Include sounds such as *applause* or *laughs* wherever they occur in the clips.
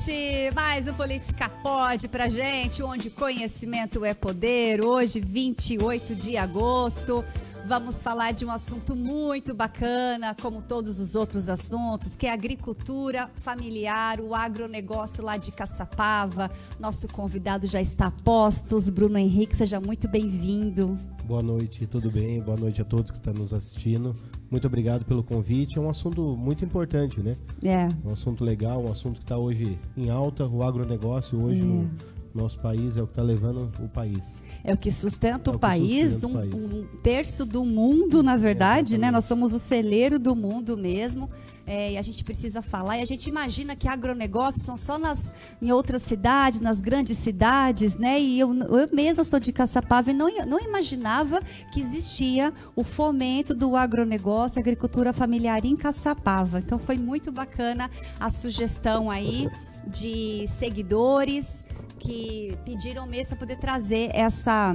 noite! Mais um Política Pode pra gente, onde conhecimento é poder. Hoje, 28 de agosto. Vamos falar de um assunto muito bacana, como todos os outros assuntos, que é a agricultura familiar, o agronegócio lá de Caçapava. Nosso convidado já está a postos, Bruno Henrique, seja muito bem-vindo. Boa noite, tudo bem? Boa noite a todos que estão nos assistindo. Muito obrigado pelo convite. É um assunto muito importante, né? É. Um assunto legal, um assunto que está hoje em alta. O agronegócio hoje é. no nosso país é o que está levando o país. É o que sustenta é o, que país, sustenta um, país. um, terço do mundo, na verdade, é, né? Nós somos o celeiro do mundo mesmo. É, e a gente precisa falar. E a gente imagina que agronegócios são só nas, em outras cidades, nas grandes cidades, né? E eu, eu mesma sou de Caçapava e não, não imaginava que existia o fomento do agronegócio, agricultura familiar em Caçapava. Então foi muito bacana a sugestão aí de seguidores que pediram mesmo para poder trazer essa,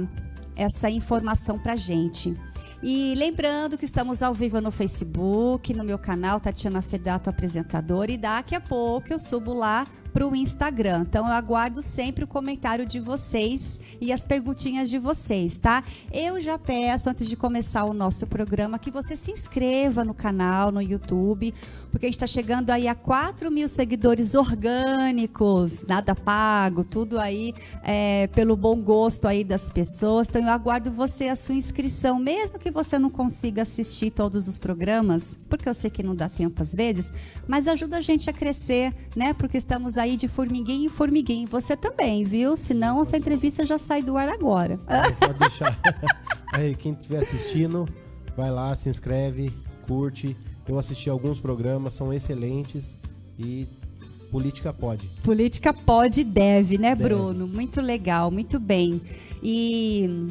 essa informação para gente. E lembrando que estamos ao vivo no Facebook, no meu canal Tatiana Fedato Apresentadora, e daqui a pouco eu subo lá para o Instagram. Então eu aguardo sempre o comentário de vocês e as perguntinhas de vocês, tá? Eu já peço, antes de começar o nosso programa, que você se inscreva no canal, no YouTube, porque a gente está chegando aí a 4 mil seguidores orgânicos, nada pago, tudo aí é, pelo bom gosto aí das pessoas. Então eu aguardo você a sua inscrição, mesmo que você não consiga assistir todos os programas, porque eu sei que não dá tempo às vezes, mas ajuda a gente a crescer, né? Porque estamos aí de formiguinha em formiguinha. Você também, viu? Senão essa entrevista já sai do ar agora. Pode *laughs* deixar. *laughs* aí, quem estiver assistindo, vai lá, se inscreve, curte eu assisti alguns programas, são excelentes e política pode. Política pode e deve, né, deve. Bruno? Muito legal, muito bem. E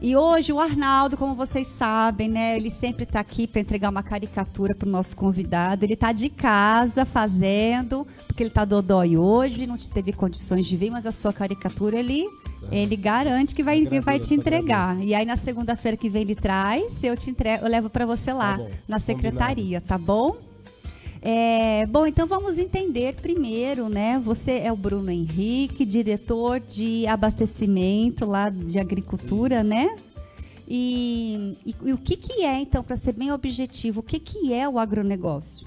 e hoje o Arnaldo, como vocês sabem, né, ele sempre está aqui para entregar uma caricatura para o nosso convidado. Ele está de casa fazendo, porque ele está dodói hoje, não teve condições de vir, mas a sua caricatura ele ele garante que vai, agradeço, vai te entregar. Agradeço. E aí na segunda-feira que vem ele traz, eu te entrego, eu levo para você lá tá na secretaria, Combinado. tá bom? É, bom, então vamos entender primeiro, né? Você é o Bruno Henrique, diretor de abastecimento lá de agricultura, Sim. né? E, e, e, o que, que é, então, para ser bem objetivo, o que, que é o agronegócio?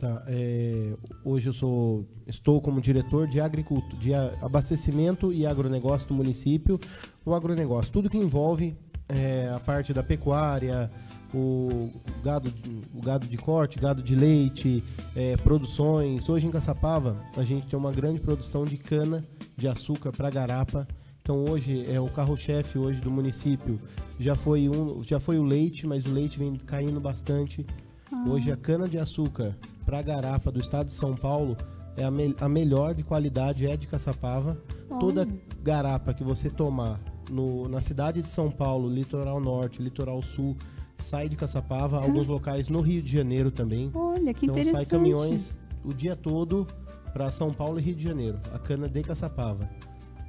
Tá, é, hoje eu sou, estou como diretor de agricultura, de abastecimento e agronegócio do município. O agronegócio, tudo que envolve é, a parte da pecuária, o gado, o gado de corte, gado de leite, é, produções. Hoje em Caçapava a gente tem uma grande produção de cana de açúcar para garapa. Então hoje é o carro-chefe hoje do município. Já foi um, já foi o leite, mas o leite vem caindo bastante. Ah. Hoje a cana de açúcar para garapa do estado de São Paulo é a, me a melhor de qualidade é de Caçapava. Toda garapa que você tomar no, na cidade de São Paulo, litoral norte, litoral sul, sai de Caçapava, alguns locais no Rio de Janeiro também. Olha, que então, interessante. sai caminhões o dia todo para São Paulo e Rio de Janeiro, a cana de Caçapava.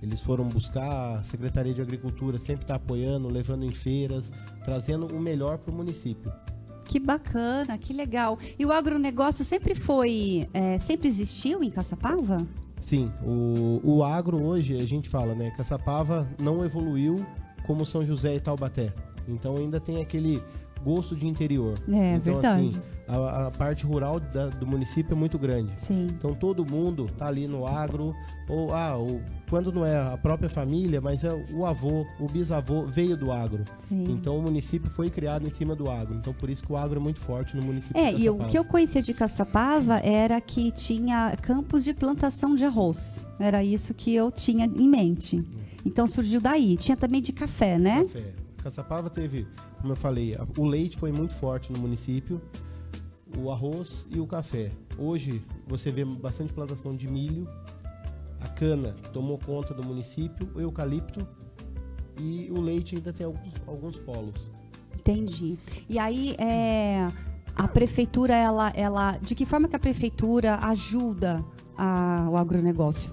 Eles foram buscar, a Secretaria de Agricultura sempre está apoiando, levando em feiras, trazendo o melhor para o município. Que bacana, que legal. E o agronegócio sempre foi, é, sempre existiu em Caçapava? Sim, o, o agro hoje, a gente fala, né? Caçapava não evoluiu como São José e Taubaté. Então ainda tem aquele gosto de interior. É, então, verdade. Assim, a, a parte rural da, do município é muito grande. Sim. Então todo mundo tá ali no agro, ou ah, quando não é a própria família, mas é o avô, o bisavô veio do agro. Sim. Então o município foi criado em cima do agro. Então por isso que o agro é muito forte no município. É, e o que eu conhecia de Caçapava era que tinha campos de plantação de arroz. Era isso que eu tinha em mente. Então surgiu daí. Tinha também de café, né? Café. Caçapava teve, como eu falei, o leite foi muito forte no município, o arroz e o café. Hoje você vê bastante plantação de milho, a cana que tomou conta do município, o eucalipto e o leite ainda tem alguns, alguns polos. Entendi. E aí é, a prefeitura ela, ela, de que forma que a prefeitura ajuda a, o agronegócio?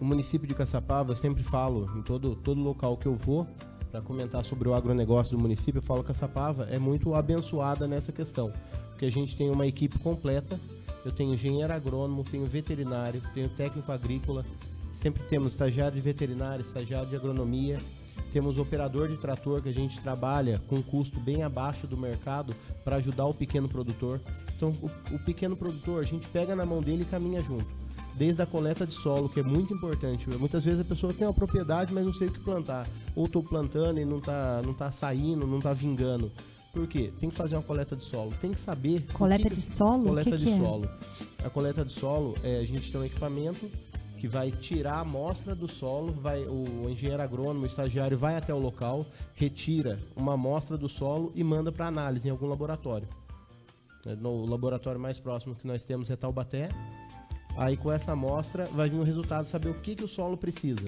O município de Caçapava, eu sempre falo em todo todo local que eu vou, para comentar sobre o agronegócio do município, eu falo que a Sapava é muito abençoada nessa questão, porque a gente tem uma equipe completa eu tenho engenheiro agrônomo, tenho veterinário, tenho técnico agrícola, sempre temos estagiário de veterinário, estagiário de agronomia, temos operador de trator que a gente trabalha com custo bem abaixo do mercado para ajudar o pequeno produtor. Então, o, o, pequeno produtor, a gente pega na mão dele e caminha junto. Desde a coleta de solo, que é muito importante. Muitas vezes a pessoa tem uma propriedade, mas não sei o que plantar. Ou estou plantando e não está não tá saindo, não está vingando. Por quê? Tem que fazer uma coleta de solo. Tem que saber. Coleta que de solo? Coleta que de que é? solo. A coleta de solo, é, a gente tem um equipamento que vai tirar a amostra do solo, vai, o engenheiro agrônomo, o estagiário vai até o local, retira uma amostra do solo e manda para análise em algum laboratório. É, no laboratório mais próximo que nós temos é Taubaté. Aí com essa amostra vai vir o resultado, saber o que, que o solo precisa.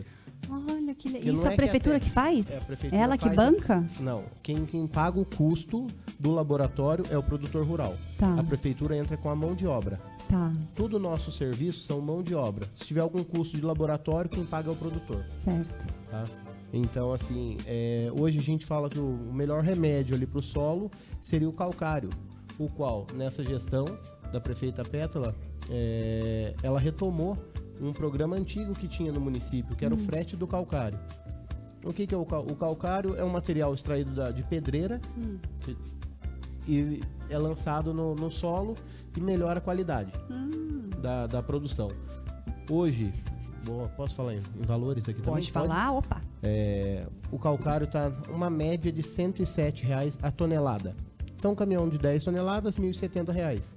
Olha que legal. Isso é a prprefeitura que, que faz? É a prefeitura Ela que banca? Não. Quem, quem paga o custo do laboratório é o produtor rural. Tá. A prefeitura entra com a mão de obra. Tá. Todo o nosso serviço são mão de obra. Se tiver algum custo de laboratório, quem paga é o produtor. Certo. Tá? Então, assim, é, hoje a gente fala que o melhor remédio ali para o solo seria o calcário, o qual, nessa gestão da prefeita Pétala, é, ela retomou um programa antigo que tinha no município, que era hum. o frete do calcário. O que, que é o, cal o calcário? É um material extraído da, de pedreira hum. que, e é lançado no, no, solo e melhora a qualidade hum. da, da produção. Hoje, Boa, posso falar em, em, valores aqui também? Pode falar, Pode? opa. É, o calcário está uma média de 107 reais a tonelada. Então, um caminhão de 10 toneladas, 1.070 reais.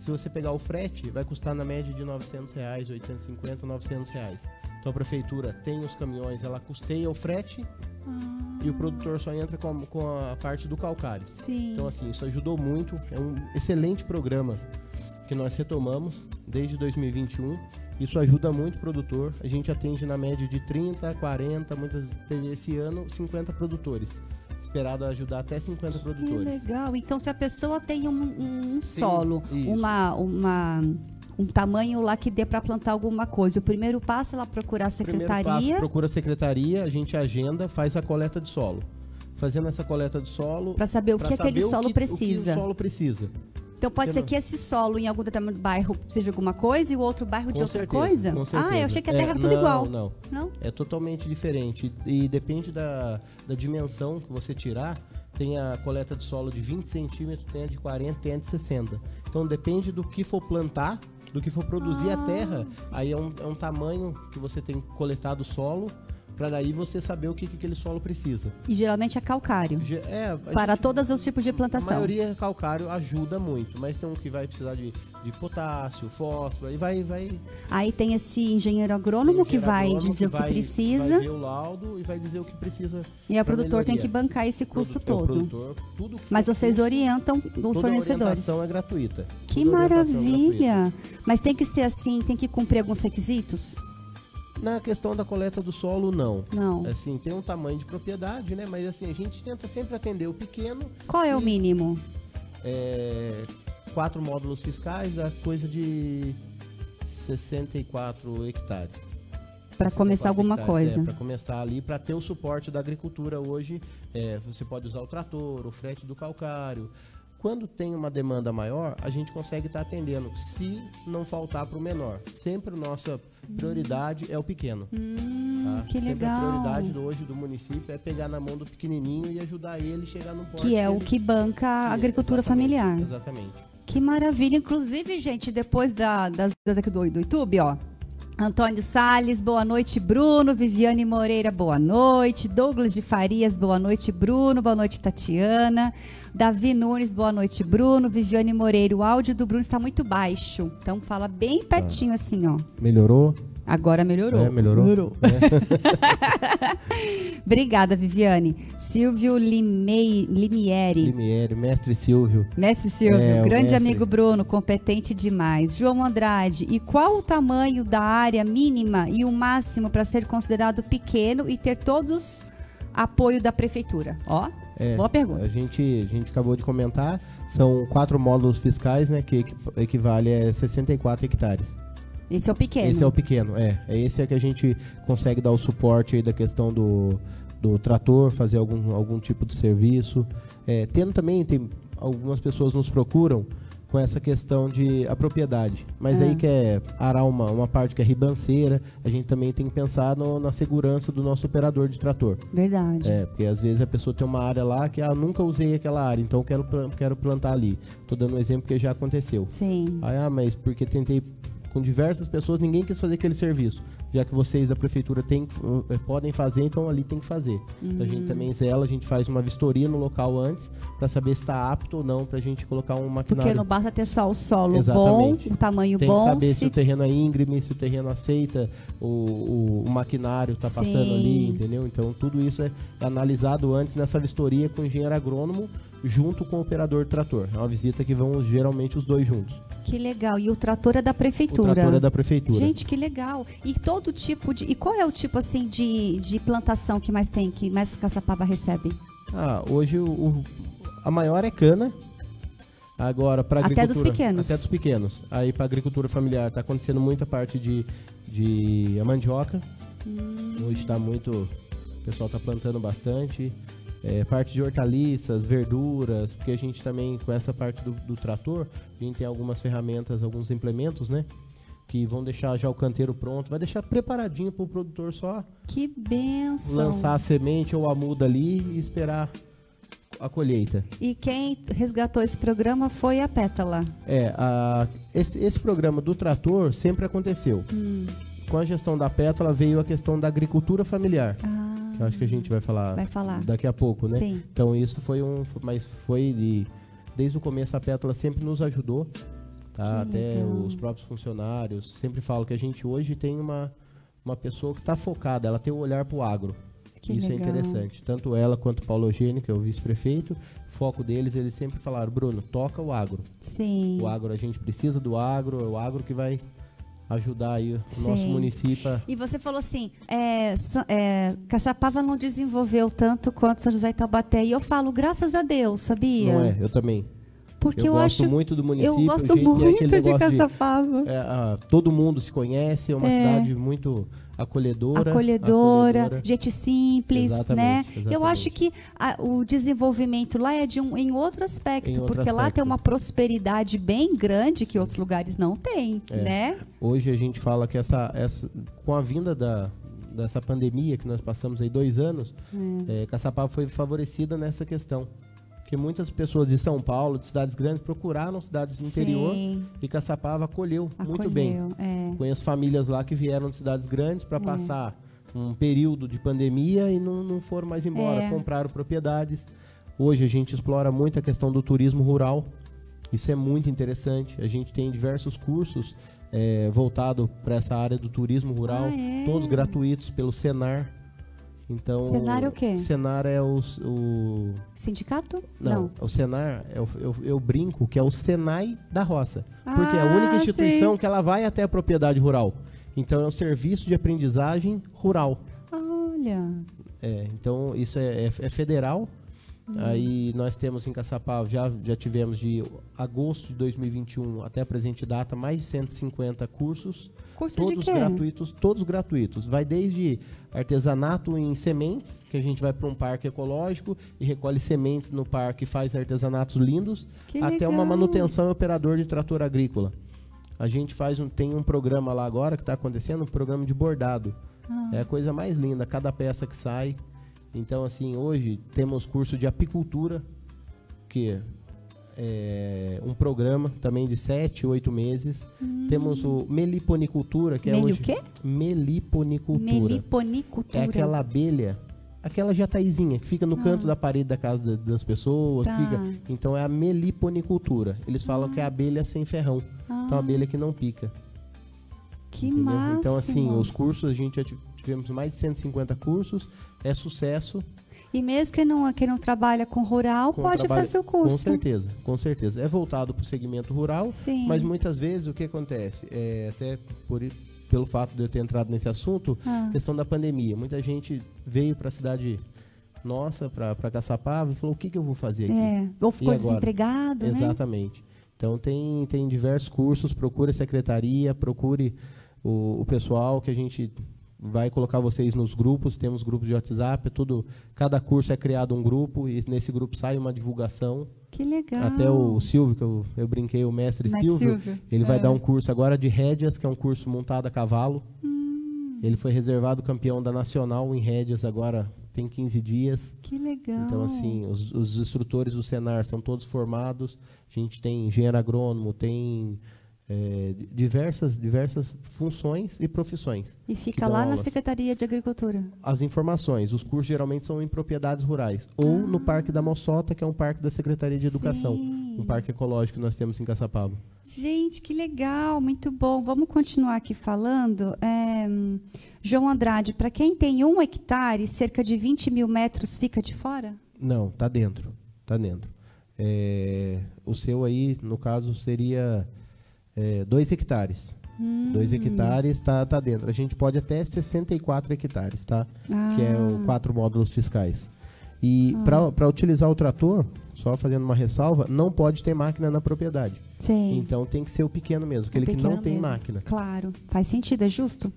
Se você pegar o frete, vai custar na média de 900 reais, 850, 900 reais. Então a prefeitura tem os caminhões, ela custeia o frete ah. e o produtor só entra com a, com a, parte do calcário. Sim. Então assim, isso ajudou muito. É um excelente programa que nós retomamos desde 2021. Isso ajuda muito o produtor. A gente atende na média de 30, 40, muitas esse ano 50 produtores esperado ajudar até 50 produtores. Que legal. Então, se a pessoa tem um, um solo, uma, uma, um tamanho lá que dê para plantar alguma coisa, o primeiro passo é ela procurar a secretaria. Passo, procura a secretaria, a gente agenda, faz a coleta de solo. Fazendo essa coleta de solo. Para saber o que aquele solo que, precisa. O que o solo precisa. Então pode ser que esse solo em algum determinado bairro seja alguma coisa e o outro bairro de outra certeza, coisa? Com certeza. Ah, eu achei que a terra é, era tudo não, igual. Não, não. É totalmente diferente. E depende da, da dimensão que você tirar. Tem a coleta de solo de 20 centímetros, tem a de 40, tem a de 60. Então depende do que for plantar, do que for produzir ah. a terra. Aí é um, é um tamanho que você tem coletado o solo para daí você saber o que, que aquele solo precisa. E geralmente é calcário. É, para gente, todos os tipos de plantação. A maioria é calcário ajuda muito, mas tem um que vai precisar de, de potássio, fósforo, aí vai, vai. Aí tem esse engenheiro agrônomo que vai dizer que o que precisa. Vai ver o laudo e vai dizer o que precisa. E o produtor tem que bancar esse custo todo. Produtor, tudo mas vocês orientam os fornecedores. A orientação é gratuita. Que é maravilha! Mas tem que ser assim, tem que cumprir alguns requisitos? Na questão da coleta do solo, não. Não. Assim, tem um tamanho de propriedade, né? Mas assim, a gente tenta sempre atender o pequeno. Qual é o mínimo? É, quatro módulos fiscais, a coisa de 64 hectares. Para começar alguma hectares, coisa. É, para começar ali, para ter o suporte da agricultura hoje, é, você pode usar o trator, o frete do calcário, quando tem uma demanda maior, a gente consegue estar tá atendendo, se não faltar para o menor. Sempre a nossa prioridade é o pequeno. Hum, tá? Que Sempre legal. A prioridade do, hoje do município é pegar na mão do pequenininho e ajudar ele a chegar no porto. Que é o que banca a agricultura exatamente, familiar. Exatamente. Que maravilha. Inclusive, gente, depois da, das do, do YouTube, ó. Antônio Sales, boa noite, Bruno. Viviane Moreira, boa noite. Douglas de Farias, boa noite, Bruno. Boa noite, Tatiana. Davi Nunes, boa noite, Bruno. Viviane Moreira, o áudio do Bruno está muito baixo. Então fala bem pertinho assim, ó. Melhorou? Agora melhorou. É, melhorou. melhorou. É. *laughs* Obrigada, Viviane. Silvio Limei, Limieri. Limieri, mestre Silvio. Mestre Silvio, é, grande amigo Bruno, competente demais. João Andrade, e qual o tamanho da área mínima e o máximo para ser considerado pequeno e ter todos apoio da prefeitura? Ó, é, boa pergunta. A gente, a gente acabou de comentar, são quatro módulos fiscais, né, que equivale a 64 hectares. Esse é o pequeno. Esse é o pequeno, é. É esse é que a gente consegue dar o suporte aí da questão do, do trator, fazer algum, algum tipo de serviço. É, tendo também, tem algumas pessoas nos procuram com essa questão de a propriedade. Mas ah. aí quer arar uma, uma parte que é ribanceira, a gente também tem que pensar no, na segurança do nosso operador de trator. Verdade. É, porque às vezes a pessoa tem uma área lá que ah, nunca usei aquela área, então quero, quero plantar ali. Tô dando um exemplo que já aconteceu. Sim. Aí, ah, mas porque tentei com diversas pessoas, ninguém quis fazer aquele serviço já que vocês da prefeitura tem, eh, podem fazer, então ali tem que fazer. Uhum. Então a gente também zela, a gente faz uma vistoria no local antes para saber se está apto ou não para a gente colocar um maquinário. Porque não basta ter só o solo Exatamente. bom, o tamanho tem bom. Tem que saber se... se... o terreno é íngreme, se o terreno aceita o, o, o maquinário está passando ali, entendeu? Então tudo isso é analisado antes nessa vistoria com o engenheiro agrônomo junto com o operador trator. É uma visita que vão geralmente os dois juntos. Que legal. E o trator é da prefeitura? O trator é da prefeitura. Gente, que legal. E todo tipo de. E qual é o tipo assim de, de plantação que mais tem, que mais Caçapava recebe? Ah, hoje o, o a maior é cana. Agora, para agricultura. Até dos pequenos. Até dos pequenos. Aí, para agricultura familiar, está acontecendo muita parte de, de a mandioca. Hum. Hoje está muito. O pessoal está plantando bastante é, parte de hortaliças, verduras, porque a gente também, com essa parte do, do trator, a gente tem algumas ferramentas, alguns implementos, né? que vão deixar já o canteiro pronto, vai deixar preparadinho para o produtor só. Que benção! Lançar a semente ou a muda ali e esperar a colheita. E quem resgatou esse programa foi a Pétala. É, a, esse, esse programa do trator sempre aconteceu. Hum. Com a gestão da Pétala veio a questão da agricultura familiar. Ah eu acho que a gente vai falar, vai falar. daqui a pouco, né? Sim. Então isso foi um, mas foi de, desde o começo a Pétala sempre nos ajudou, tá? Até legal. os próprios funcionários sempre falam que a gente hoje tem uma uma pessoa que está focada, ela tem o um olhar para o agro. Que Isso é legal. é interessante. Tanto ela quanto o Paulo Eugênio, que é o vice-prefeito, foco deles, eles sempre falaram, Bruno, toca o agro. Sim. O agro, a gente precisa do agro, é o agro que vai ajudar aí o Sim. nosso município. E você falou assim, é, é, Caçapava não desenvolveu tanto quanto São José Taubaté. E eu falo, graças a Deus, sabia? Não é, eu também. Porque eu, eu gosto acho, muito do município. Eu gosto muito de Caçapava. De, é, todo mundo se conhece, é uma é. cidade muito acolhedora, acolhedora. Acolhedora, gente simples, exatamente, né? Exatamente. Eu acho que a, o desenvolvimento lá é de um em outro aspecto, em outro porque aspecto. lá tem uma prosperidade bem grande que outros lugares não têm, é. né? Hoje a gente fala que essa, essa com a vinda da dessa pandemia que nós passamos aí dois anos, é. É, Caçapava foi favorecida nessa questão que muitas pessoas de São Paulo, de cidades grandes, procuraram cidades do interior e Caçapava acolheu, acolheu muito bem. É. Conheço famílias lá que vieram de cidades grandes para é. passar um período de pandemia e não, não foram mais embora, é. compraram propriedades. Hoje a gente explora muito a questão do turismo rural. Isso é muito interessante. A gente tem diversos cursos é, voltados para essa área do turismo rural, ah, é? todos gratuitos pelo Senar. Então, Senar é o quê? Senar é o, o... Sindicato? Não, Não. o Senar, eu, eu, eu, brinco que é o Senai da roça. Ah, porque é a única instituição que ela vai até a propriedade rural. Então, é o serviço de aprendizagem rural. Olha. É, então, isso é, é, é federal. Hum. Aí nós temos em Caçapava, já, já tivemos de agosto de 2021 até a presente data, mais de 150 cursos. Cursos todos gratuitos, todos gratuitos. Vai desde artesanato em sementes, que a gente vai para um parque ecológico e recolhe sementes no parque e faz artesanatos lindos, que até legal. uma manutenção e operador de trator agrícola. A gente faz um, tem um programa lá agora que está acontecendo, um programa de bordado. Ah. É a coisa mais linda, cada peça que sai. Então, assim, hoje temos curso de apicultura, que é, um programa também de 7, 8 meses. Hum. Temos o meliponicultura, que é Meli hoje... o quê? Meliponicultura. Meliponicultura. É aquela abelha, aquela jataizinha que fica no ah. canto da parede da casa das pessoas. Tá. Fica, então é a meliponicultura. Eles falam ah. que é a abelha sem ferrão. Ah. Então a abelha que não pica. Que massa! Então assim, os cursos, a gente já tivemos mais de 150 cursos. É sucesso. E mesmo que não, que não trabalha com rural, com pode trabalho, fazer o curso. Com certeza, com certeza. É voltado para o segmento rural, Sim. mas muitas vezes o que acontece? É, até por, pelo fato de eu ter entrado nesse assunto, ah. questão da pandemia. Muita gente veio para a cidade nossa, para Caçapava, e falou: o que, que eu vou fazer aqui? É, ou ficou desempregado, né? Exatamente. Então tem, tem diversos cursos, procure a secretaria, procure o, o pessoal que a gente vai colocar vocês nos grupos, temos grupos de WhatsApp, é tudo, cada curso é criado um grupo e nesse grupo sai uma divulgação. Que legal. Até o Silvio, que eu, eu brinquei, o mestre, mestre Silvio, Silvio, ele é. vai dar um curso agora de rédeas, que é um curso montado a cavalo. Hum. Ele foi reservado campeão da Nacional em rédeas agora tem 15 dias. Que legal. Então, assim, os, os instrutores do Senar são todos formados. A gente tem engenheiro agrônomo, tem é, diversas, diversas funções e profissões. E fica lá aulas. na Secretaria de Agricultura? As informações. Os cursos geralmente são em propriedades rurais. Ou ah. no Parque da Moçota, que é um parque da Secretaria de Educação. Sim. Um parque ecológico que nós temos em Caçapava. Gente, que legal, muito bom. Vamos continuar aqui falando. É, João Andrade, para quem tem um hectare, cerca de 20 mil metros fica de fora? Não, está dentro. Está dentro. É, o seu aí, no caso, seria é, dois hectares. Hum. Dois hectares está tá dentro. A gente pode até 64 hectares, tá? Ah. Que é o quatro módulos fiscais. E ah. para utilizar o trator, só fazendo uma ressalva, não pode ter máquina na propriedade. Sim. Então tem que ser o pequeno mesmo, aquele que não tem máquina. Claro, faz sentido, é justo.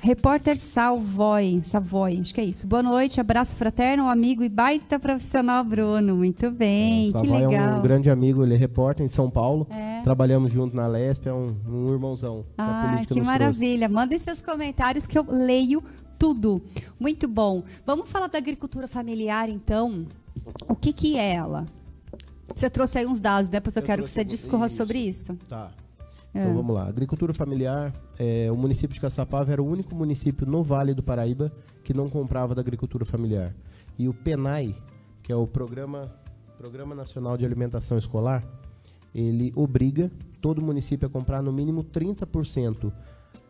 Repórter Salvoy, Savoy, acho que é isso. Boa noite, abraço fraterno, amigo e baita profissional Bruno. Muito bem, é, que legal. é um grande amigo, ele é repórter em São Paulo. É. Trabalhamos juntos na Lesp, é um, um irmãozão. Ah, que maravilha. Trouxe. Mandem seus comentários que eu leio tudo. Muito bom. Vamos falar da agricultura familiar, então. O que, que é ela? Você trouxe aí uns dados, né? Porque eu, eu quero que você discorra isso. sobre isso. Tá. É. Então vamos lá. Agricultura familiar, é, o município de Caçapava era o único município no Vale do Paraíba que não comprava da agricultura familiar. E o PENAI, que é o Programa, Programa Nacional de Alimentação Escolar, ele obriga todo município a comprar no mínimo 30%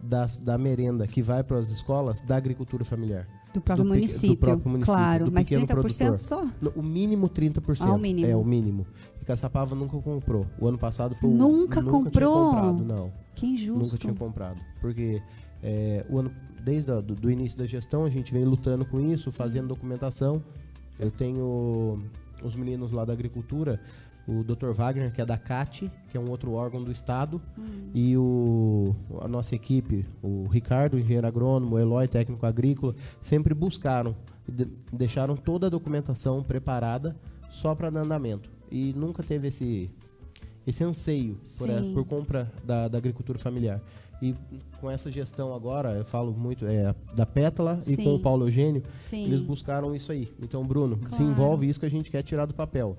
das, da merenda que vai para as escolas da agricultura familiar. Do próprio, do, município, do próprio município. Claro, mas 30% produtor. só? o mínimo 30%. Ah, o mínimo. É, o mínimo. E Caçapava nunca comprou. O ano passado foi Nunca o, comprou? Nunca comprado, não. Que injusto. Nunca tinha comprado. Porque é, o ano, desde do início da gestão a gente vem lutando com isso, fazendo documentação. Eu tenho os meninos lá da agricultura, o Dr. Wagner, que é da CAT, que é um outro órgão do Estado, hum. e o, a nossa equipe, o Ricardo, engenheiro agrônomo, o Eloy, técnico agrícola, sempre buscaram, de, deixaram toda a documentação preparada só para andamento. E nunca teve esse, esse anseio por, a, por compra da, da, agricultura familiar. E com essa gestão agora, eu falo muito é, da Pétala Sim. e com o Paulo Eugênio, Sim. eles buscaram isso aí. Então, Bruno, claro. desenvolve isso que a gente quer tirar do papel.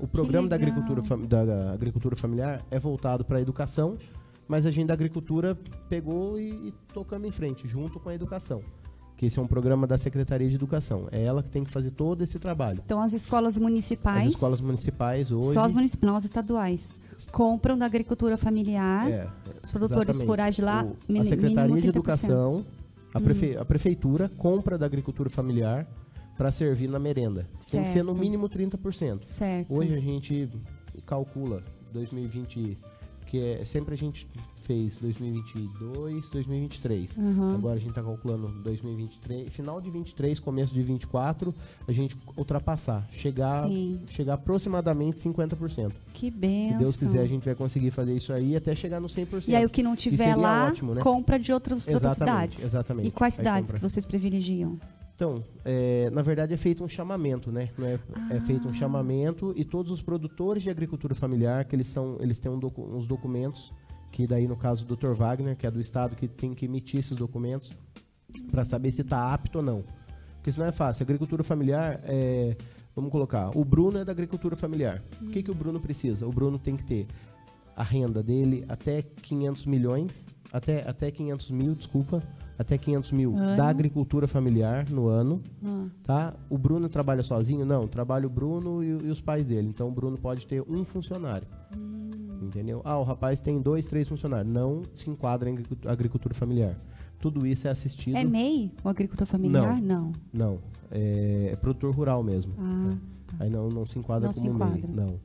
O programa da agricultura, da agricultura familiar é voltado para a educação, mas a gente da agricultura pegou e, e tocamos em frente, junto com a educação que esse é um programa da Secretaria de Educação. É ela que tem que fazer todo esse trabalho. Então, as escolas municipais. As escolas municipais hoje. Só as municipais, não as estaduais. Compram da agricultura familiar. É, os produtores exatamente. rurais de lá. O, a Secretaria de Educação, a, prefe, hum. a prefeitura compra da agricultura familiar para servir na merenda. Certo. Tem que ser no mínimo 30%. Certo. Hoje a gente calcula 2020, que é sempre a gente fez 2022, 2023. Uhum. Agora a gente está calculando 2023, final de 23, começo de 24, a gente ultrapassar, chegar, chegar aproximadamente 50%. Que bem. Se Deus quiser, a gente vai conseguir fazer isso aí até chegar no 100%. E aí o que não tiver lá, ótimo, né? compra de outras, outras cidades. Exatamente. E quais cidades que vocês privilegiam? Então, é, na verdade é feito um chamamento, né? É, ah. é, feito um chamamento e todos os produtores de agricultura familiar, que eles, são, eles têm um docu uns documentos, que daí no caso do Dr. Wagner, que é do Estado, que tem que emitir esses documentos para saber se está apto ou não. Porque isso não é fácil. Agricultura familiar, é, vamos colocar, o Bruno é da agricultura familiar. Hum. O que, que o Bruno precisa? O Bruno tem que ter a renda dele até 500 milhões, até, até 500 mil, desculpa, até 500 mil ano. da agricultura familiar no ano, ah. tá? O Bruno trabalha sozinho? Não, trabalha o Bruno e, e, os pais dele. Então o Bruno pode ter um funcionário. Hum. Entendeu? Ah, o rapaz tem dois, três funcionários. Não se enquadra em agricultura familiar. Tudo isso é assistido. É MEI, o agricultor familiar? Não. Não. não. É, é, produtor rural mesmo. Ah, tá. Aí não, não se enquadra não como se enquadra. MEI. Não.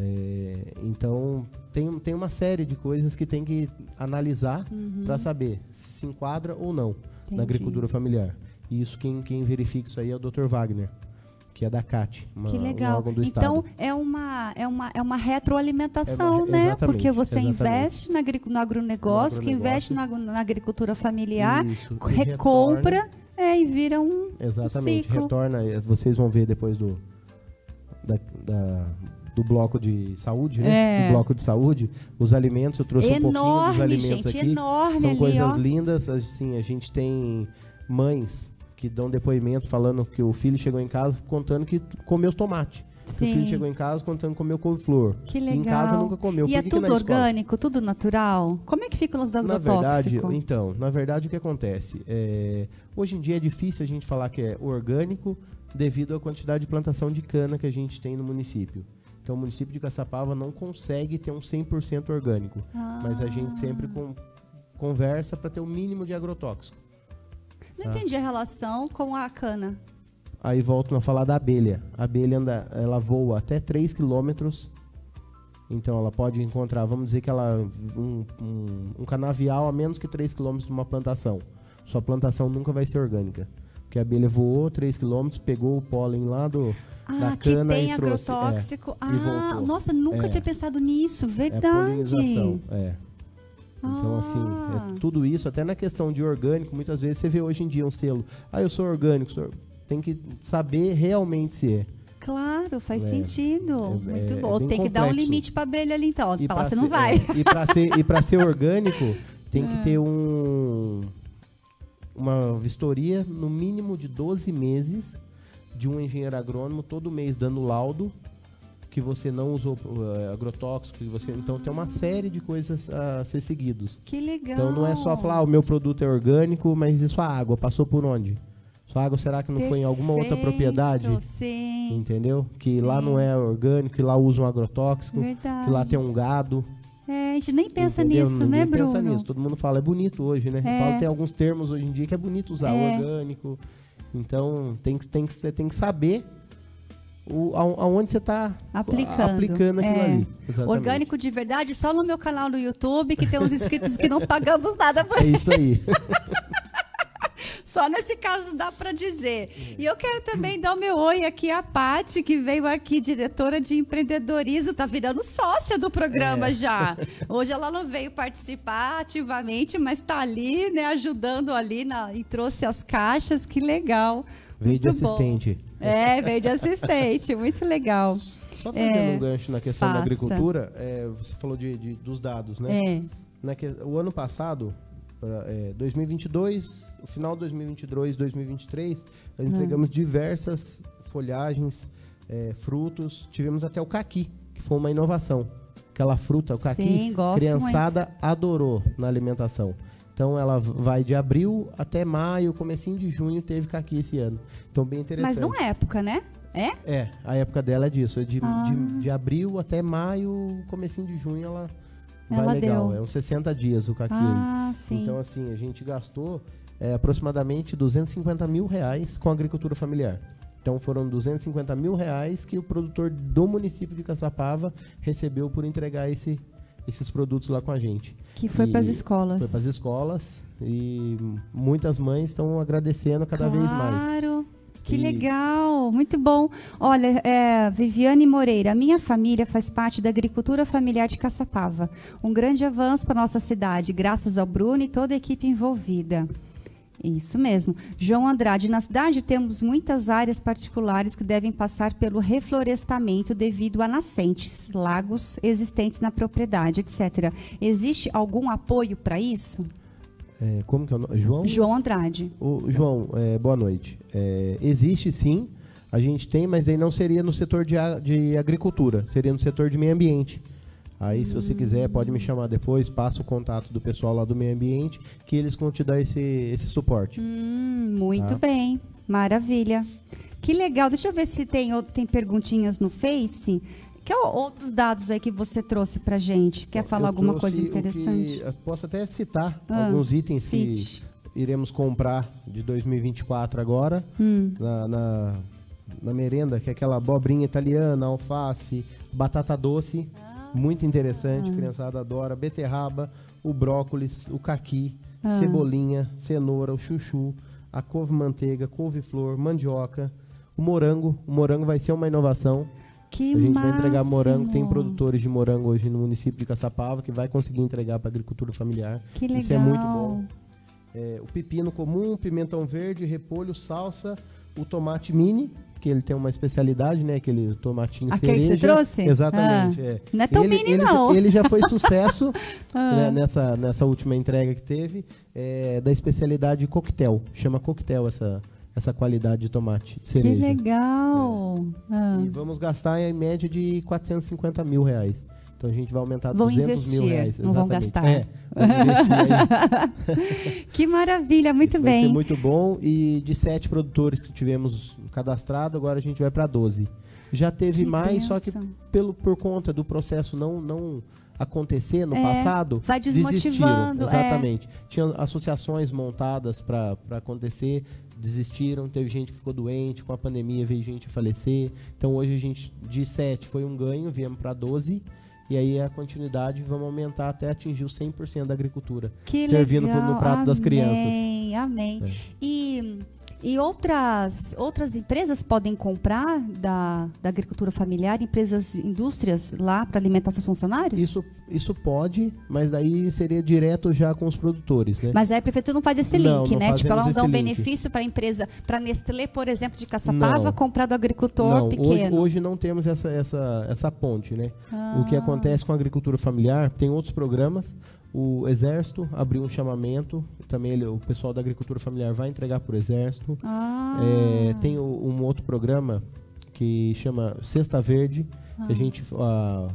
É, então, tem, tem uma série de coisas que tem que analisar uhum. para saber se se enquadra ou não Entendi. na agricultura familiar. E isso, quem, quem verifica isso aí é o Dr. Wagner. que é da CAT, uma, que legal. Um órgão do então, Estado. é uma, é uma, é uma retroalimentação, é né? Porque você exatamente. investe na, no agronegócio, no que investe na, na agricultura familiar, Isso, recompra é, e vira um Exatamente, um retorna. Vocês vão ver depois do, da, da do bloco de saúde, né? É. Do bloco de saúde, os alimentos, eu trouxe enorme, um pouquinho dos alimentos gente, aqui. Enorme São ali, coisas ó. lindas, assim, a gente tem mães que dão depoimento falando que o filho chegou em casa contando que comeu tomate. Sim. O filho chegou em casa contando que comeu couve-flor. Que legal. Em casa nunca comeu. E Por é que tudo que orgânico, tudo natural? Como é que ficam os agrotóxicos? Na verdade, então, na verdade o que acontece? É, hoje em dia é difícil a gente falar que é orgânico devido à quantidade de plantação de cana que a gente tem no município. Então o município de Caçapava não consegue ter um 100% orgânico. Ah. Mas a gente sempre com, conversa para ter o um mínimo de agrotóxico. Não tá? entendi a relação com a cana. Aí volto a falar da abelha. A abelha anda, ela voa até 3 quilômetros. Então ela pode encontrar, vamos dizer que ela um, um, um canavial a menos que 3 quilômetros de uma plantação. Sua plantação nunca vai ser orgânica. Porque a abelha voou 3 quilômetros, pegou o pólen lá do, ah, da cana que tem agrotóxico. Trouxe, é, ah, nossa, nunca é. tinha pensado nisso, verdade. É, é. Então, assim, é ah. tudo isso, até na questão de orgânico, muitas vezes você vê hoje em dia um selo. Ah, eu sou orgânico. Sou... Tem que saber realmente se é. Claro, faz é, sentido. É, Muito é, bom. tem complexo. que dar um limite para abelha ali, então. E falar, você não vai. É, e para ser, e ser orgânico, tem que é. *laughs* ter um, uma vistoria no mínimo de 12 meses de um engenheiro agrônomo, todo mês dando laudo que você não usou uh, agrotóxico, que você, então tem uma série de coisas a ser seguidos. Que legal. Então não é só falar, ah, o meu produto é orgânico, mas e sua água passou por onde? Sua água será que não Perfeito, foi em alguma outra propriedade? Sim. Entendeu? Que sim. lá não é orgânico, que lá usa um agrotóxico, Verdade. que lá tem um gado. É, a gente nem pensa Entendeu? nisso, Ninguém né, Bruno? pensa nisso. Todo mundo fala, é bonito hoje, né? É. Falo, tem alguns termos hoje em dia que é bonito usar, é. orgânico. Então tem que, tem que, você tem que saber o, aonde você está aplicando. aplicando aquilo é. ali. Exatamente. Orgânico de verdade, só no meu canal no YouTube, que tem uns inscritos que não *laughs* pagamos nada por É isso aí. *laughs* Só nesse caso dá para dizer. E eu quero também dar o meu oi aqui à Pati, que veio aqui, diretora de empreendedorismo, tá virando sócia do programa é. já. *laughs* Hoje ela não veio participar ativamente, mas está ali, né, ajudando ali na, e trouxe as caixas, que legal. Veio de assistente. É, veio de assistente, muito legal. Só fazendo é, um gancho na questão faça. da agricultura, é, você falou de, de, dos dados, né? É. Na que, o ano passado, pra, é, 2022, o final de 2022, 2023, nós hum. entregamos diversas folhagens, é, frutos, tivemos até o caqui, que foi uma inovação. Aquela fruta, o caqui, Sim, criançada muito. adorou na alimentação. Então ela vai de abril até maio, comecinho de junho teve caqui esse ano. Então bem interessante. Mas não é época, né? É? É, a época dela é disso. É de, ah. de, de, abril até maio, comecinho de junho ela, ela vai legal. Deu. É uns 60 dias o caqui. Ah, sim. Então assim, a gente gastou é, aproximadamente 250 mil reais com a agricultura familiar. Então foram 250 mil reais que o produtor do município de Caçapava recebeu por entregar esse, esses produtos lá com a gente. Que foi para as escolas. Foi para as escolas e muitas mães estão agradecendo cada claro. vez mais. Claro. Que legal, muito bom. Olha, é, Viviane Moreira, minha família faz parte da agricultura familiar de Caçapava. Um grande avanço para nossa cidade, graças ao Bruno e toda a equipe envolvida. Isso mesmo. João Andrade, na cidade temos muitas áreas particulares que devem passar pelo reflorestamento devido a nascentes, lagos existentes na propriedade, etc. Existe algum apoio para isso? É, como que é o nome? João? João Andrade. O, João, é, boa noite. É, existe sim, a gente tem, mas aí não seria no setor de, de agricultura, seria no setor de meio ambiente. Aí, se você quiser, pode me chamar depois, passa o contato do pessoal lá do meio ambiente, que eles vão te dar esse, esse suporte. Hum, muito tá? bem, maravilha. Que legal, deixa eu ver se tem, tem perguntinhas no Face. Que outros dados aí que você trouxe para gente? Quer falar eu alguma coisa interessante? posso até citar ah, alguns itens cite. que iremos comprar de 2024 agora, hum. na, na, na merenda, que é aquela abobrinha italiana, alface, batata doce. Ah muito interessante, ah. criançada adora. Beterraba, o brócolis, o caqui, ah. cebolinha, cenoura, o chuchu, a couve-manteiga, couve-flor, mandioca, o morango. O morango vai ser uma inovação. Que a gente máximo. vai entregar morango. Tem produtores de morango hoje no município de Caçapava que vai conseguir entregar para agricultura familiar. Que legal. Isso é muito bom. É, o pepino comum, pimentão verde, repolho, salsa, o tomate mini, que ele tem uma especialidade, né? Aquele tomatinho Aquele cereja. que você trouxe? Exatamente. Ah, é. Não é tão ele, mini, ele não. Já, ele já foi sucesso *laughs* Ah. né, nessa, nessa última entrega que teve, é, da especialidade coquetel. Chama coquetel essa, essa qualidade de tomate Que cereja. legal. Ah. E vamos gastar em média de 450 mil reais. Então a gente vai aumentar Vão 200 investir, mil reais. não vão gastar. É. *laughs* Que maravilha, muito Isso Vai bem. ser muito bom. E de sete produtores que tivemos cadastrado, agora a gente vai para 12. Já teve Que mais, só que pelo, por conta do processo não, não acontecer no É, passado, vai desmotivando, desistiram. é. Exatamente. Tinha associações montadas para acontecer, desistiram. Teve gente que ficou doente, com a pandemia veio gente a falecer. Então hoje a gente, de 7 foi um ganho, viemos para 12. E aí a continuidade, vamos aumentar até atingir os 100% da agricultura. Que servindo legal. no prato das crianças. Amém, amém. E, e outras, outras empresas podem comprar da, da agricultura familiar, empresas, indústrias lá para alimentar seus funcionários? Isso, isso pode, mas daí seria direto já com os produtores, né? Mas aí a prefeitura não faz esse Não, link, não né? Tipo, ela não dá um link. benefício para a empresa, para Nestlé, por exemplo, de Caçapava, Não. comprar do agricultor Não, hoje, pequeno. hoje não temos essa, essa, essa ponte, né? O que Ah. acontece com a agricultura familiar, tem outros programas. O Exército abriu um chamamento, também ele- o pessoal da agricultura familiar vai entregar por Exército. Ah, É, tem o- um outro programa que chama Cesta Verde, Ah. a gente a,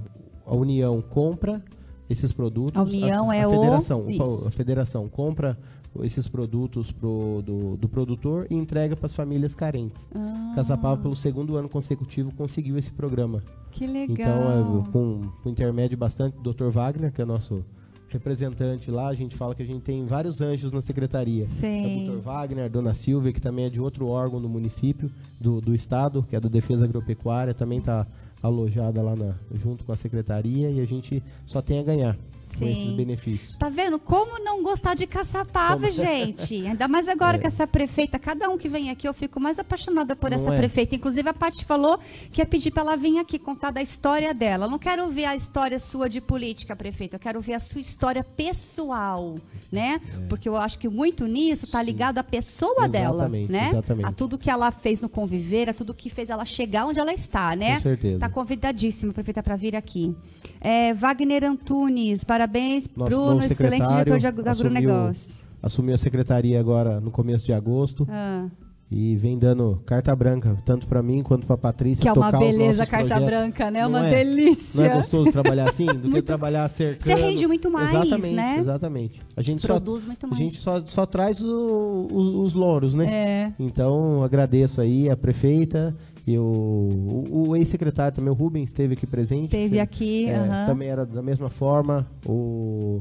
a União compra esses produtos. A União a, é a o- federação, Isso. a federação compra esses produtos pro, do, do produtor e entrega para as famílias carentes. ah, Caçapava, pelo segundo ano consecutivo, conseguiu esse programa. que legal. Então, é, com, com intermédio bastante do Dr. Wagner, que é nosso representante lá, a gente fala que a gente tem vários anjos na secretaria. Sim. É o Dr. Wagner, a Dona Silvia, que também é de outro órgão do município, do, do estado, que é da Defesa Agropecuária, também está alojada lá na- junto com a secretaria e a gente só tem a ganhar com esses benefícios. Tá vendo? Como não gostar de Caçapava, *laughs* gente? Ainda mais agora É. que essa prefeita, cada um que vem aqui, eu fico mais apaixonada por Não essa é? prefeita. Inclusive, a Paty falou que ia pedir para ela vir aqui contar da história dela. Eu não quero ver a história sua de política, prefeita. Eu quero ver a sua história pessoal, né? Porque eu acho que muito nisso tá ligado à pessoa dela, Exatamente, né? exatamente. A tudo que ela fez no conviver, a tudo que fez ela chegar onde ela está, né? Com certeza. Tá convidadíssima, prefeita, para vir aqui. É, Wagner Antunes, parabéns, Nosso Bruno, excelente diretor de agro- assumiu- agronegócio. Assumiu a secretaria agora no começo de agosto Ah, e vem dando carta branca, tanto para mim quanto para a Patrícia. que é uma beleza carta projetos. branca, né? Não uma é? delícia. Não é gostoso trabalhar assim? *laughs* Do que trabalhar cercando. Você rende muito mais, exatamente, né? Exatamente. A gente Produz só, muito A mais. gente só, só traz o- o- os louros, né? É. Então, agradeço aí a prefeita e o, o, o ex-secretário também, o Rubens, esteve aqui presente. Esteve aqui, É, aham. Também era da mesma forma. O,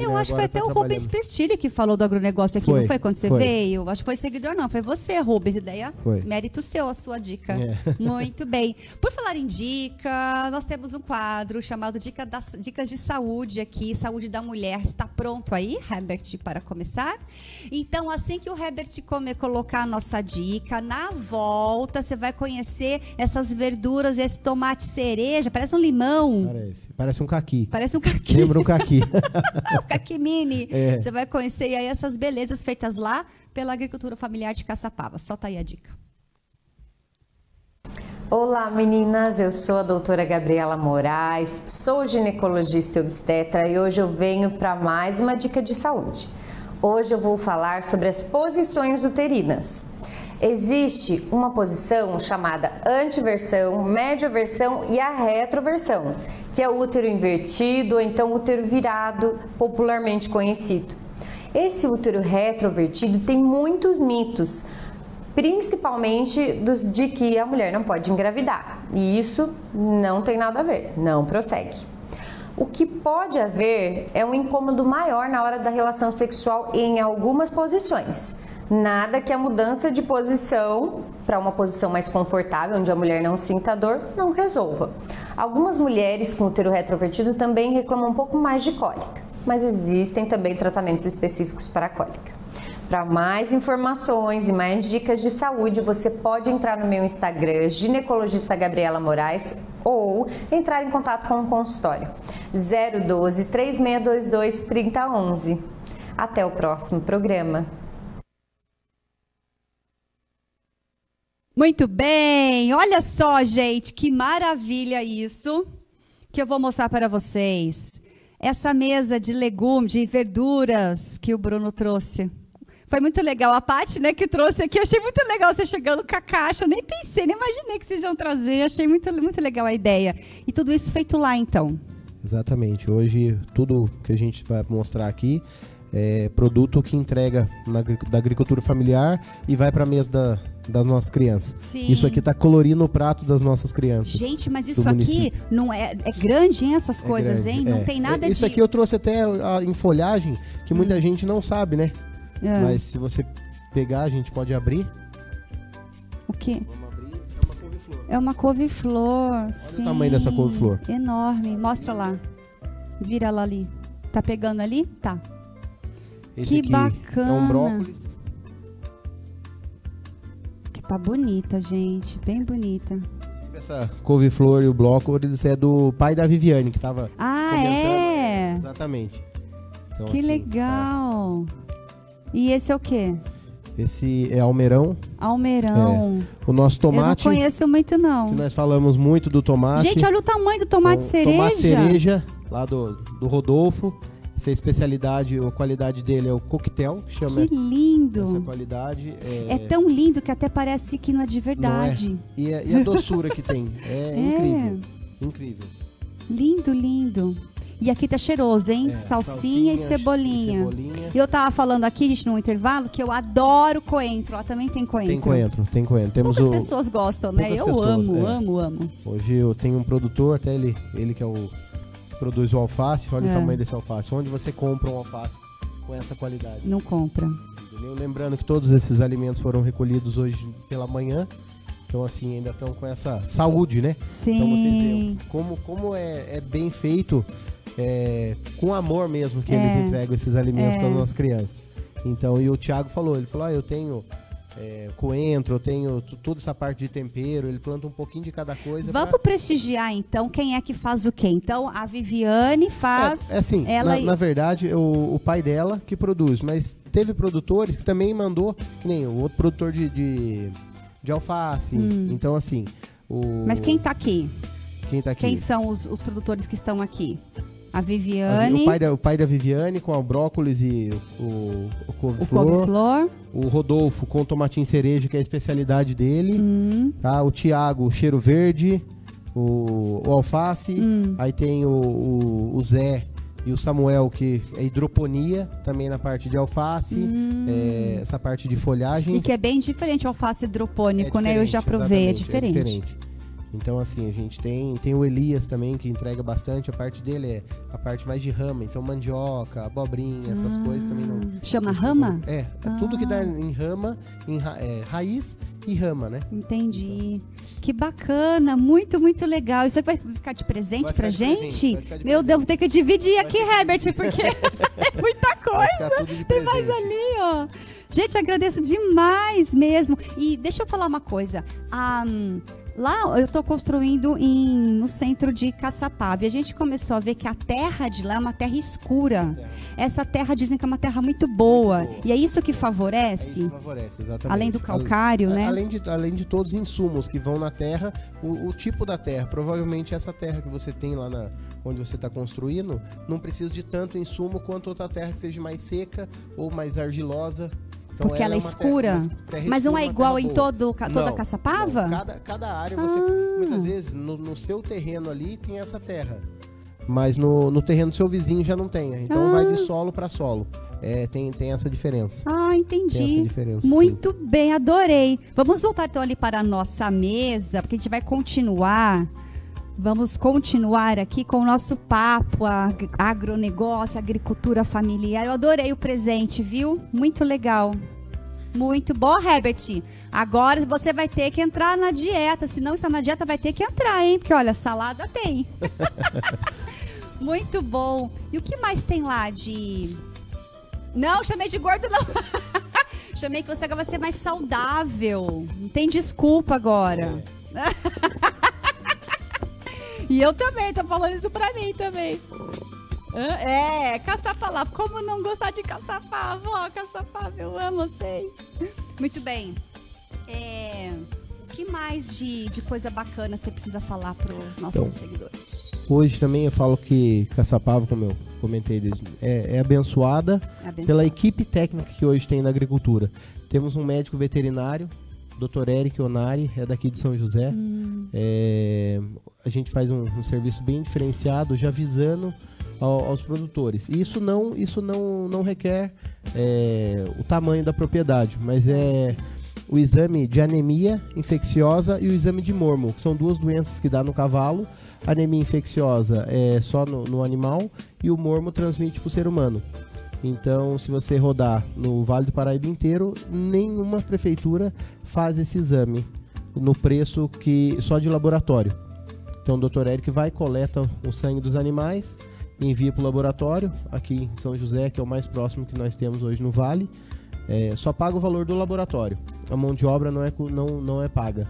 Eu acho que foi até tá o Rubens. Pestilli que falou do agronegócio aqui, Foi, não foi quando você foi. veio? Acho que foi seguidor, não. Foi você, Rubens. Ideia? Foi. Mérito seu, a sua dica. É. *laughs* Muito bem. Por falar em dica, nós temos um quadro chamado Dica das- Dicas de Saúde aqui. Saúde da Mulher. Está pronto aí, Herbert, para começar? Então, assim que o Herbert come, colocar a nossa dica, na volta você vai conhecer essas verduras, esse tomate cereja, parece um limão. Parece. Parece um caqui. Parece um caqui. Lembra um caqui. *laughs* *laughs* o Caqui Mini. É. Você vai conhecer aí essas belezas feitas lá pela agricultura familiar de Caçapava. Solta aí a dica. Olá meninas, eu sou a doutora Gabriela Moraes, sou ginecologista e obstetra e hoje eu venho para mais uma dica de saúde. Hoje eu vou falar sobre as posições uterinas. Existe uma posição chamada antiversão, média-versão e a retroversão, que é o útero invertido ou então útero virado, popularmente conhecido. Esse útero retrovertido tem muitos mitos, principalmente dos de que a mulher não pode engravidar. E isso não tem nada a ver, não prossegue. O que pode haver é um incômodo maior na hora da relação sexual em algumas posições. Nada que a mudança de posição para uma posição mais confortável, onde a mulher não sinta dor, não resolva. Algumas mulheres com útero retrovertido também reclamam um pouco mais de cólica, mas existem também tratamentos específicos para a cólica. Para mais informações e mais dicas de saúde, você pode entrar no meu Instagram, ginecologista Gabriela Moraes, ou entrar em contato com o consultório 012 3622 3011. Até o próximo programa. Muito bem, olha só, gente, que maravilha isso que eu vou mostrar para vocês. Essa mesa de legumes, de verduras que o Bruno trouxe. Foi muito legal. A Paty, né, que trouxe aqui, achei muito legal você chegando com a caixa. Eu nem pensei, nem imaginei que vocês iam trazer. Achei muito, muito legal a ideia. E tudo isso feito lá, então. Exatamente. Hoje, tudo que a gente vai mostrar aqui é, produto que entrega na, da agricultura familiar e vai para a mesa da, das nossas crianças. Sim. Isso aqui está colorindo o prato das nossas crianças. Gente, mas isso aqui não é, é grande, hein, essas é coisas, grande, hein? Não é. tem nada Isso de... aqui eu trouxe até a, em folhagem, que muita hum. gente não sabe, né? É. Mas se você pegar, a gente pode abrir. O quê? Vamos abrir. É uma couve-flor. É uma couve-flor. Olha sim. o tamanho dessa couve-flor. Enorme. Mostra lá. Vira ela ali. Tá pegando ali? Tá. Esse que bacana. É um brócolis. Tá bonita, gente. Bem bonita. Essa couve-flor e o brócolis é do pai da Viviane, que tava Ah, é? Exatamente. Então, que assim, legal. Tá. E esse é o quê? Esse é almeirão. Almeirão. É. O nosso tomate. Eu não conheço muito, não. Que nós falamos muito do tomate. Gente, olha o tamanho do tomate então, cereja. Tomate cereja, lá do, do Rodolfo. Essa é especialidade ou qualidade dele é o coquetel, chama. Que lindo! Essa qualidade. É, é tão lindo que até parece que não é de verdade. É. E, é, e, a doçura que tem. É, *laughs* é, incrível. Incrível. Lindo, lindo. E aqui tá cheiroso, hein? É, salsinha, salsinha, e cebolinha. E cebolinha. Eu tava falando aqui, gente, no intervalo, que eu adoro coentro. Lá também tem coentro. Tem coentro, tem coentro. Temos Poucas o... pessoas gostam, né? Poucas eu pessoas, amo, é. amo, amo. Hoje eu tenho um produtor, até ele, ele que é o produz o alface, olha é. o tamanho desse alface. Onde você compra um alface com essa qualidade? Não compra. Entendeu? Lembrando que todos esses alimentos foram recolhidos hoje pela manhã. Então, assim, ainda estão com essa saúde, né? Sim. Então, vocês veem como, como é, é bem feito, é, com amor mesmo que é. eles entregam esses alimentos é. para as nossas crianças. Então, e o Thiago falou, ele falou, ah, eu tenho é, coentro, eu tenho toda essa parte de tempero, ele planta um pouquinho de cada coisa. Vamos pra... prestigiar então quem é que faz o quê? Então a Viviane faz. É, é assim, ela na, na verdade, o, o, pai dela que produz, mas teve produtores que também mandou, que nem o outro produtor de, de, de alface. Hum. Então, assim. O... Mas quem está aqui? Quem está aqui? Quem são os, os produtores que estão aqui? A Viviane. O pai, da, o pai da Viviane com o brócolis e o, o couve-flor. O, o Rodolfo com o tomatinho cereja, que é a especialidade dele. Hum. Tá? O Tiago, cheiro verde. O, o alface. Hum. Aí tem o, o, o, Zé e o Samuel, que é hidroponia, também na parte de alface. Hum. É, essa parte de folhagem. E que é bem diferente o alface hidropônico, é né? Eu já provei, é diferente. É diferente. Então, assim, a gente tem, tem o Elias também, que entrega bastante. A parte dele é a parte mais de rama. Então, mandioca, abobrinha, essas ah, coisas também não. Chama rama? É, é ah. tudo que dá ah. em rama, em ra, é, raiz e rama, né? Entendi. Então. Que bacana, muito, muito legal. Isso aqui vai ficar de presente vai pra gente? Presente, Meu presente. Deus, vou ter que dividir vai aqui, Herbert, porque é *laughs* muita coisa. Tem mais ali, ó. Gente, agradeço demais mesmo. E deixa eu falar uma coisa. Um, Lá eu estou construindo em, no centro de Caçapava. E a gente começou a ver que a terra de lá é uma terra escura. Essa terra dizem que é uma terra muito boa. Muito boa. E é isso que favorece? É isso que favorece, exatamente. Além do calcário, além, né? Além de, além de todos os insumos que vão na terra, o, o tipo da terra. Provavelmente essa terra que você tem lá na, onde você está construindo, não precisa de tanto insumo quanto outra terra que seja mais seca ou mais argilosa. Então Porque ela, ela é, é escura. Terra, terra Mas não é igual em todo, toda a Caçapava? Não. Cada, cada área você. Ah. Muitas vezes no, no, seu terreno ali tem essa terra. Mas no, no terreno do seu vizinho já não tem. Então ah. vai de solo para solo. É, tem, tem essa diferença. Ah, entendi. Diferença, Muito sim. bem, adorei. Vamos voltar então ali para a nossa mesa, porque a gente vai continuar Vamos continuar aqui com o nosso papo, agronegócio, agricultura familiar. Eu adorei o presente, viu? Muito legal. Muito bom, Herbert. Agora você vai ter que entrar na dieta. Se não está na dieta, vai ter que entrar, hein? Porque olha, salada tem. *laughs* Muito bom. E o que mais tem lá de. Não, chamei de gordo, não. *laughs* Chamei que você agora vai ser mais saudável. Não tem desculpa agora. É. *laughs* e eu também, tô falando isso pra mim também. É, caçapava. Como não gostar de caçapava? Ó, caçapava, eu amo vocês. Muito bem. É, o que mais de, de coisa bacana você precisa falar para os nossos então, seguidores? Hoje também eu falo que Caçapava, como eu comentei, é, é abençoada, abençoada pela equipe técnica que hoje tem na agricultura. Temos um médico veterinário, Dr. Eric Onari, é daqui de São José. Hum. É, a gente faz um, um, serviço bem diferenciado, já avisando ao, aos produtores. Isso não, isso não, não requer é, o tamanho da propriedade, mas é o exame de anemia infecciosa e o exame de mormo, que são duas doenças que dá no cavalo. A anemia infecciosa é só no, no animal e o mormo transmite para o ser humano. Então, se você rodar no Vale do Paraíba inteiro, nenhuma prefeitura faz esse exame no preço que só de laboratório. Então, o Dr. Eric vai coleta o sangue dos animais, envia para o laboratório aqui em São José, que é o mais próximo que nós temos hoje no Vale. É, só paga o valor do laboratório. A mão de obra não é, não, não é paga.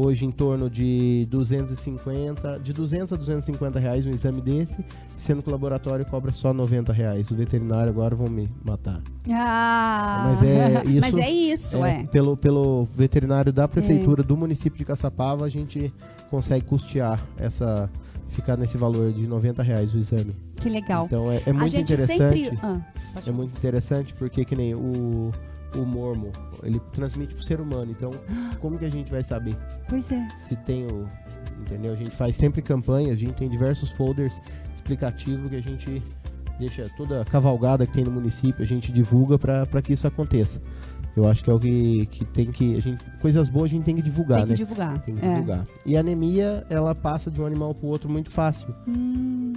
Hoje em torno de 250, de 200 a 250 reais um exame desse, sendo que o laboratório cobra só 90 reais. O veterinário agora vão me matar. Ah, mas é *laughs* isso. Mas é isso, é. é. Pelo, pelo veterinário da prefeitura é. do município de Caçapava, a gente consegue custear essa ficar nesse valor de 90 reais o exame. Que legal. Então é, é muito interessante. Sempre... Ah, é muito interessante porque que nem o, o mormo, ele transmite pro ser humano. Então, como que a gente vai saber? Pois é. Se tem o. Entendeu? A gente faz sempre campanha, a gente tem diversos folders explicativos que a gente deixa toda a cavalgada que tem no município, a gente divulga para que isso aconteça. Eu acho que é o que, que tem que. A gente, coisas boas a gente tem que divulgar, tem que né? Divulgar. Tem que é. divulgar. E a anemia, ela passa de um animal para o outro muito fácil. Hum.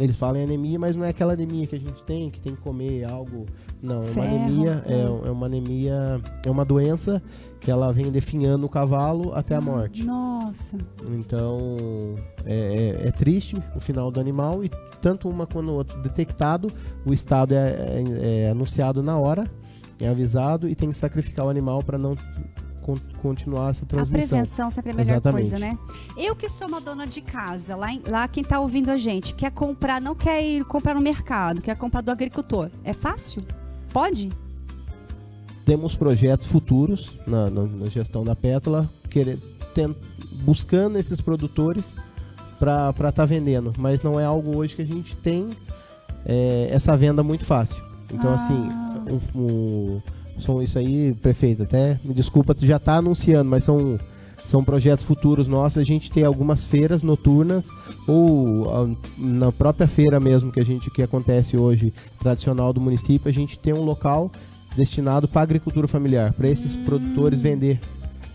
Eles falam em anemia, mas não é aquela anemia que a gente tem, que tem que comer algo. Não, é uma anemia, é, é, uma anemia, é uma doença que ela vem definhando o cavalo até a morte. Nossa. Então é, é, é triste o final do animal e tanto uma quanto o outro detectado, o estado é, é, é anunciado na hora, é avisado e tem que sacrificar o animal para não continuar essa transmissão. A prevenção sempre é a melhor Exatamente. coisa, né? Eu que sou uma dona de casa, lá, em, lá quem está ouvindo a gente, quer comprar, não quer ir comprar no mercado, quer comprar do agricultor. É fácil? Pode? Temos projetos futuros na, na, na gestão da Pétala, querer, tent, buscando esses produtores para estar tá vendendo, mas não é algo hoje que a gente tem é, essa venda muito fácil. Então, assim, ah. assim, um, um são isso aí, prefeito, até me desculpa, tu já está anunciando, mas são são projetos futuros nossos. A gente tem algumas feiras noturnas ou na própria feira mesmo que a gente que acontece hoje tradicional do município, a gente tem um local destinado para agricultura familiar, para esses hum. produtores vender.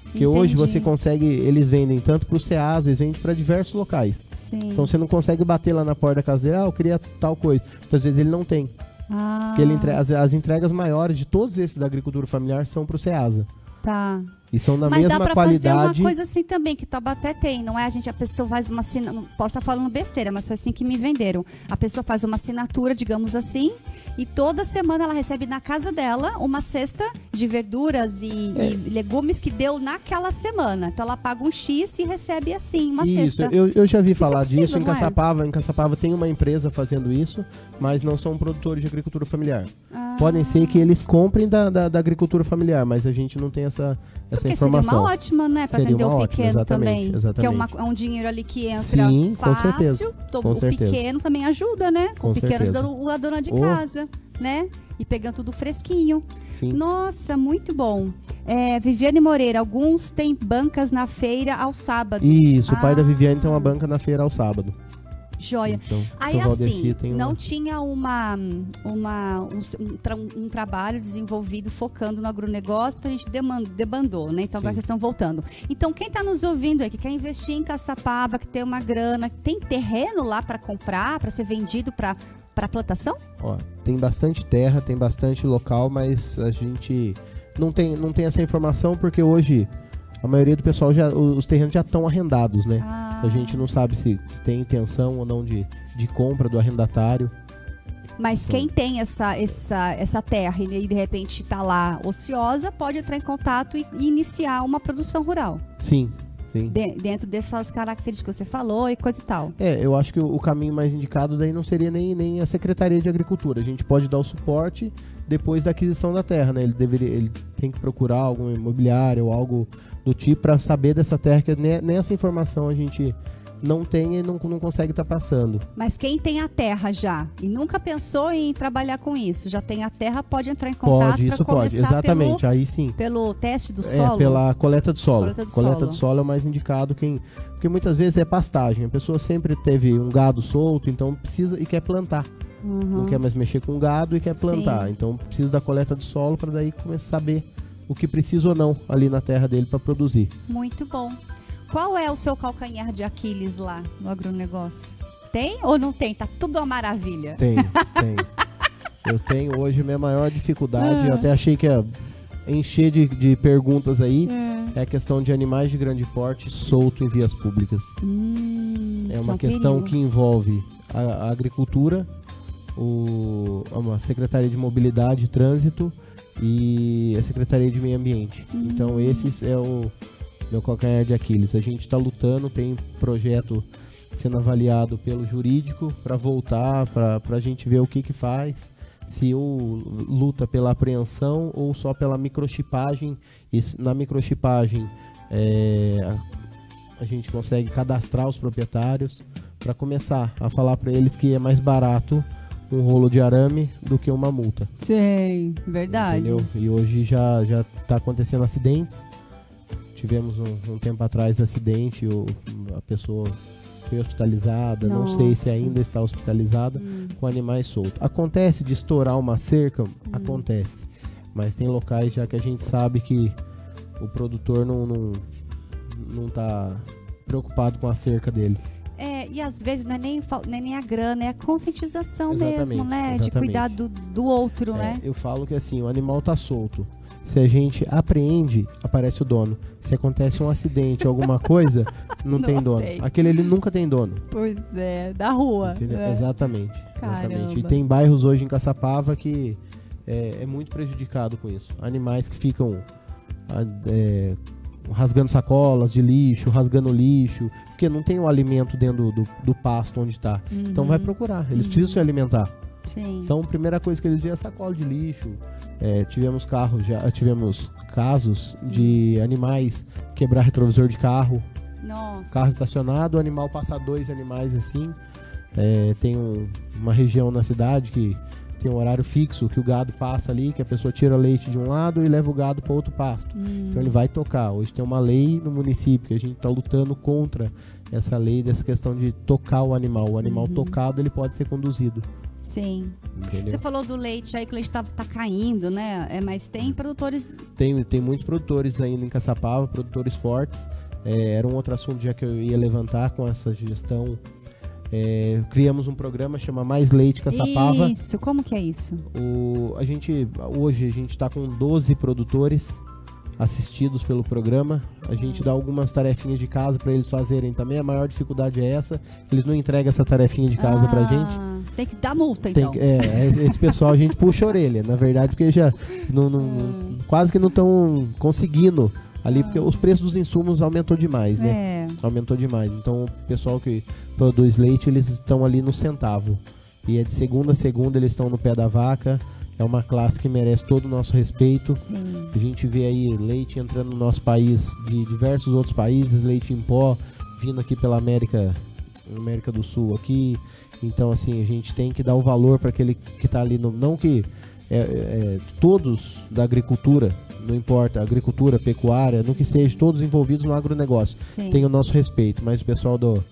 Porque Entendi. hoje você consegue, eles vendem tanto para o SEAS, eles vendem para diversos locais. Sim. Então você não consegue bater lá na porta da casa dele, ah, eu queria tal coisa. Muitas vezes ele não tem. Ah. Porque ele as, as entregas maiores de todos esses da agricultura familiar são para o SEASA. Tá. E são da Mas mesma dá pra qualidade. fazer uma coisa assim também, que Taubaté tem, não é? A gente, a pessoa faz uma assinatura, posso estar falando besteira, mas foi assim que me venderam. A pessoa faz uma assinatura, digamos assim, e toda semana ela recebe na casa dela uma cesta de verduras e, é. e legumes que deu naquela semana. Então ela paga um X e recebe assim, uma isso, cesta. Eu, eu já vi isso falar é possível, disso em é? Caçapava. É? Em Caçapava tem uma empresa fazendo isso, mas não são produtores de agricultura familiar. Ah. Podem ser que eles comprem da, da, da agricultura familiar, mas a gente não tem essa essa Porque informação. Seria uma ótima, né? Para atender o pequeno ótima, também. Exatamente. Que é, uma, é, um dinheiro ali que entra Sim, fácil. Com certeza. com o certeza. pequeno também ajuda, né? Com o pequeno certeza. ajuda a dona de casa, né? E pegando tudo fresquinho. Sim. Nossa, muito bom. É, Viviane Moreira, alguns têm bancas na feira ao sábado. Isso, ah. o pai da ah. Viviane tem uma banca na feira ao sábado. Joia. Então, Aí assim, não tinha uma, uma, um, um, tra um, trabalho desenvolvido focando no agronegócio, então a gente debandou, né? Então Sim. agora vocês estão voltando. Então quem está nos ouvindo aí, que quer investir em Caçapava, que tem uma grana, tem terreno lá para comprar, para ser vendido para para plantação? Ó, tem bastante terra, tem bastante local, mas a gente não tem, não tem essa informação porque hoje a maioria do pessoal já os terrenos já estão arrendados, né? Ah. A gente não sabe se tem intenção ou não de, de compra do arrendatário. Mas quem tem essa, essa, essa terra e de repente está lá ociosa, pode entrar em contato e, e iniciar uma produção rural. Sim, Sim. De, dentro dessas características que você falou e coisa e tal. É, eu acho que o, o, caminho mais indicado daí não seria nem, nem a Secretaria de Agricultura. A gente pode dar o suporte depois da aquisição da terra, né? Ele, deveria, ele tem que procurar algum imobiliário ou algo do tipo para saber dessa terra, que nessa informação a gente não tem e não, não consegue estar tá passando. Mas quem tem a terra já e nunca pensou em trabalhar com isso, já tem a terra, pode entrar em contato pode, isso pode, exatamente, pelo, aí sim. Pelo teste do é, solo? pela coleta de solo. Coleta, de, coleta solo. de solo é o mais indicado quem, porque muitas vezes é pastagem. A pessoa sempre teve um gado solto, então precisa e quer plantar. Uhum. Não quer mais mexer com gado e quer plantar. Sim. Então precisa da coleta de solo para daí começar a saber o que precisa ou não ali na terra dele para produzir. Muito bom. Qual é o seu calcanhar de Aquiles lá no agronegócio? Tem ou não tem? Tá tudo uma maravilha. Tem, *laughs* tem. Eu tenho hoje minha maior dificuldade, ah. eu até achei que ia encher de, de perguntas aí, é. é. a questão de animais de grande porte solto em vias públicas. Hum, é uma questão perigo. que envolve a, a agricultura, o, a Secretaria de Mobilidade e Trânsito e a Secretaria de Meio Ambiente. Hum. Então esses é o meu calcanhar de Aquiles. A gente está lutando, tem projeto sendo avaliado pelo jurídico para voltar, para a gente ver o que que faz, se ou luta pela apreensão ou só pela microchipagem. E na microchipagem é, a, a gente consegue cadastrar os proprietários para começar a falar para eles que é mais barato um rolo de arame do que uma multa. Sim, verdade. Entendeu? E hoje já já está acontecendo acidentes tivemos um, um tempo atrás acidente, o, a pessoa foi hospitalizada, Nossa. não sei se ainda está hospitalizada, hum. com animais soltos. Acontece de estourar uma cerca? Hum. Acontece. Mas tem locais já que a gente sabe que o produtor não, não, não tá preocupado com a cerca dele. E às vezes não é nem, não é nem a grana, é a conscientização exatamente, mesmo, né? Exatamente. De cuidar do, do outro, é, né? Eu falo que assim, o animal tá solto. Se a gente apreende, aparece o dono. Se acontece um acidente, alguma coisa, não, *laughs* não tem dono. Tem. Aquele ele nunca tem dono. Pois é, da rua. É. Exatamente, exatamente. E tem bairros hoje em Caçapava que é, é muito prejudicado com isso. Animais que ficam é, rasgando sacolas de lixo, rasgando lixo, porque não tem o alimento dentro do, do pasto onde está. Uhum. Então vai uhum. procurar. Eles uhum. precisam se alimentar. Sim. Então, a primeira coisa que eles viam é sacola de lixo. É, tivemos carros, já tivemos casos de animais quebrar retrovisor de carro. Nossa. Carro estacionado, o animal passar dois animais assim. É, tem um, uma região na cidade que tem um horário fixo que o gado passa ali, que a pessoa tira leite de um lado e leva o gado para outro pasto. Hum. Então ele vai tocar. Hoje tem uma lei no município que a gente está lutando contra essa lei dessa questão de tocar o animal. O animal uhum. tocado ele pode ser conduzido. Sim. Entendeu? Você falou do leite aí que o leite tá, tá caindo, né? É, mas tem produtores. Tem, tem muitos produtores ainda em Caçapava, produtores fortes. É, era um outro assunto já que eu ia levantar com essa gestão. É, criamos um programa chama Mais Leite Caçapava. Isso, como que é isso? O, a gente, hoje a gente está com 12 produtores assistidos pelo programa. A gente dá algumas tarefinhas de casa para eles fazerem também. A maior dificuldade é essa. Eles não entregam essa tarefinha de casa ah, pra gente. Tem que dar multa, então. Tem, é, esse pessoal a gente puxa a orelha, na verdade, porque já não, não, *laughs* hum. quase que não estão conseguindo ali, porque os preços dos insumos aumentou demais, né? É. Aumentou demais. Então, o pessoal que produz leite, eles estão ali no centavo. E é de segunda a segunda, eles estão no pé da vaca. É uma classe que merece todo o nosso respeito. Sim. A gente vê aí leite entrando no nosso país de diversos outros países, leite em pó vindo aqui pela América, América do Sul aqui. Então assim, a gente tem que dar o valor para aquele que está ali no não que é, é, todos da agricultura, não importa, agricultura, pecuária, no que seja, todos envolvidos no agronegócio, Sim. tem o nosso respeito, mas o pessoal do,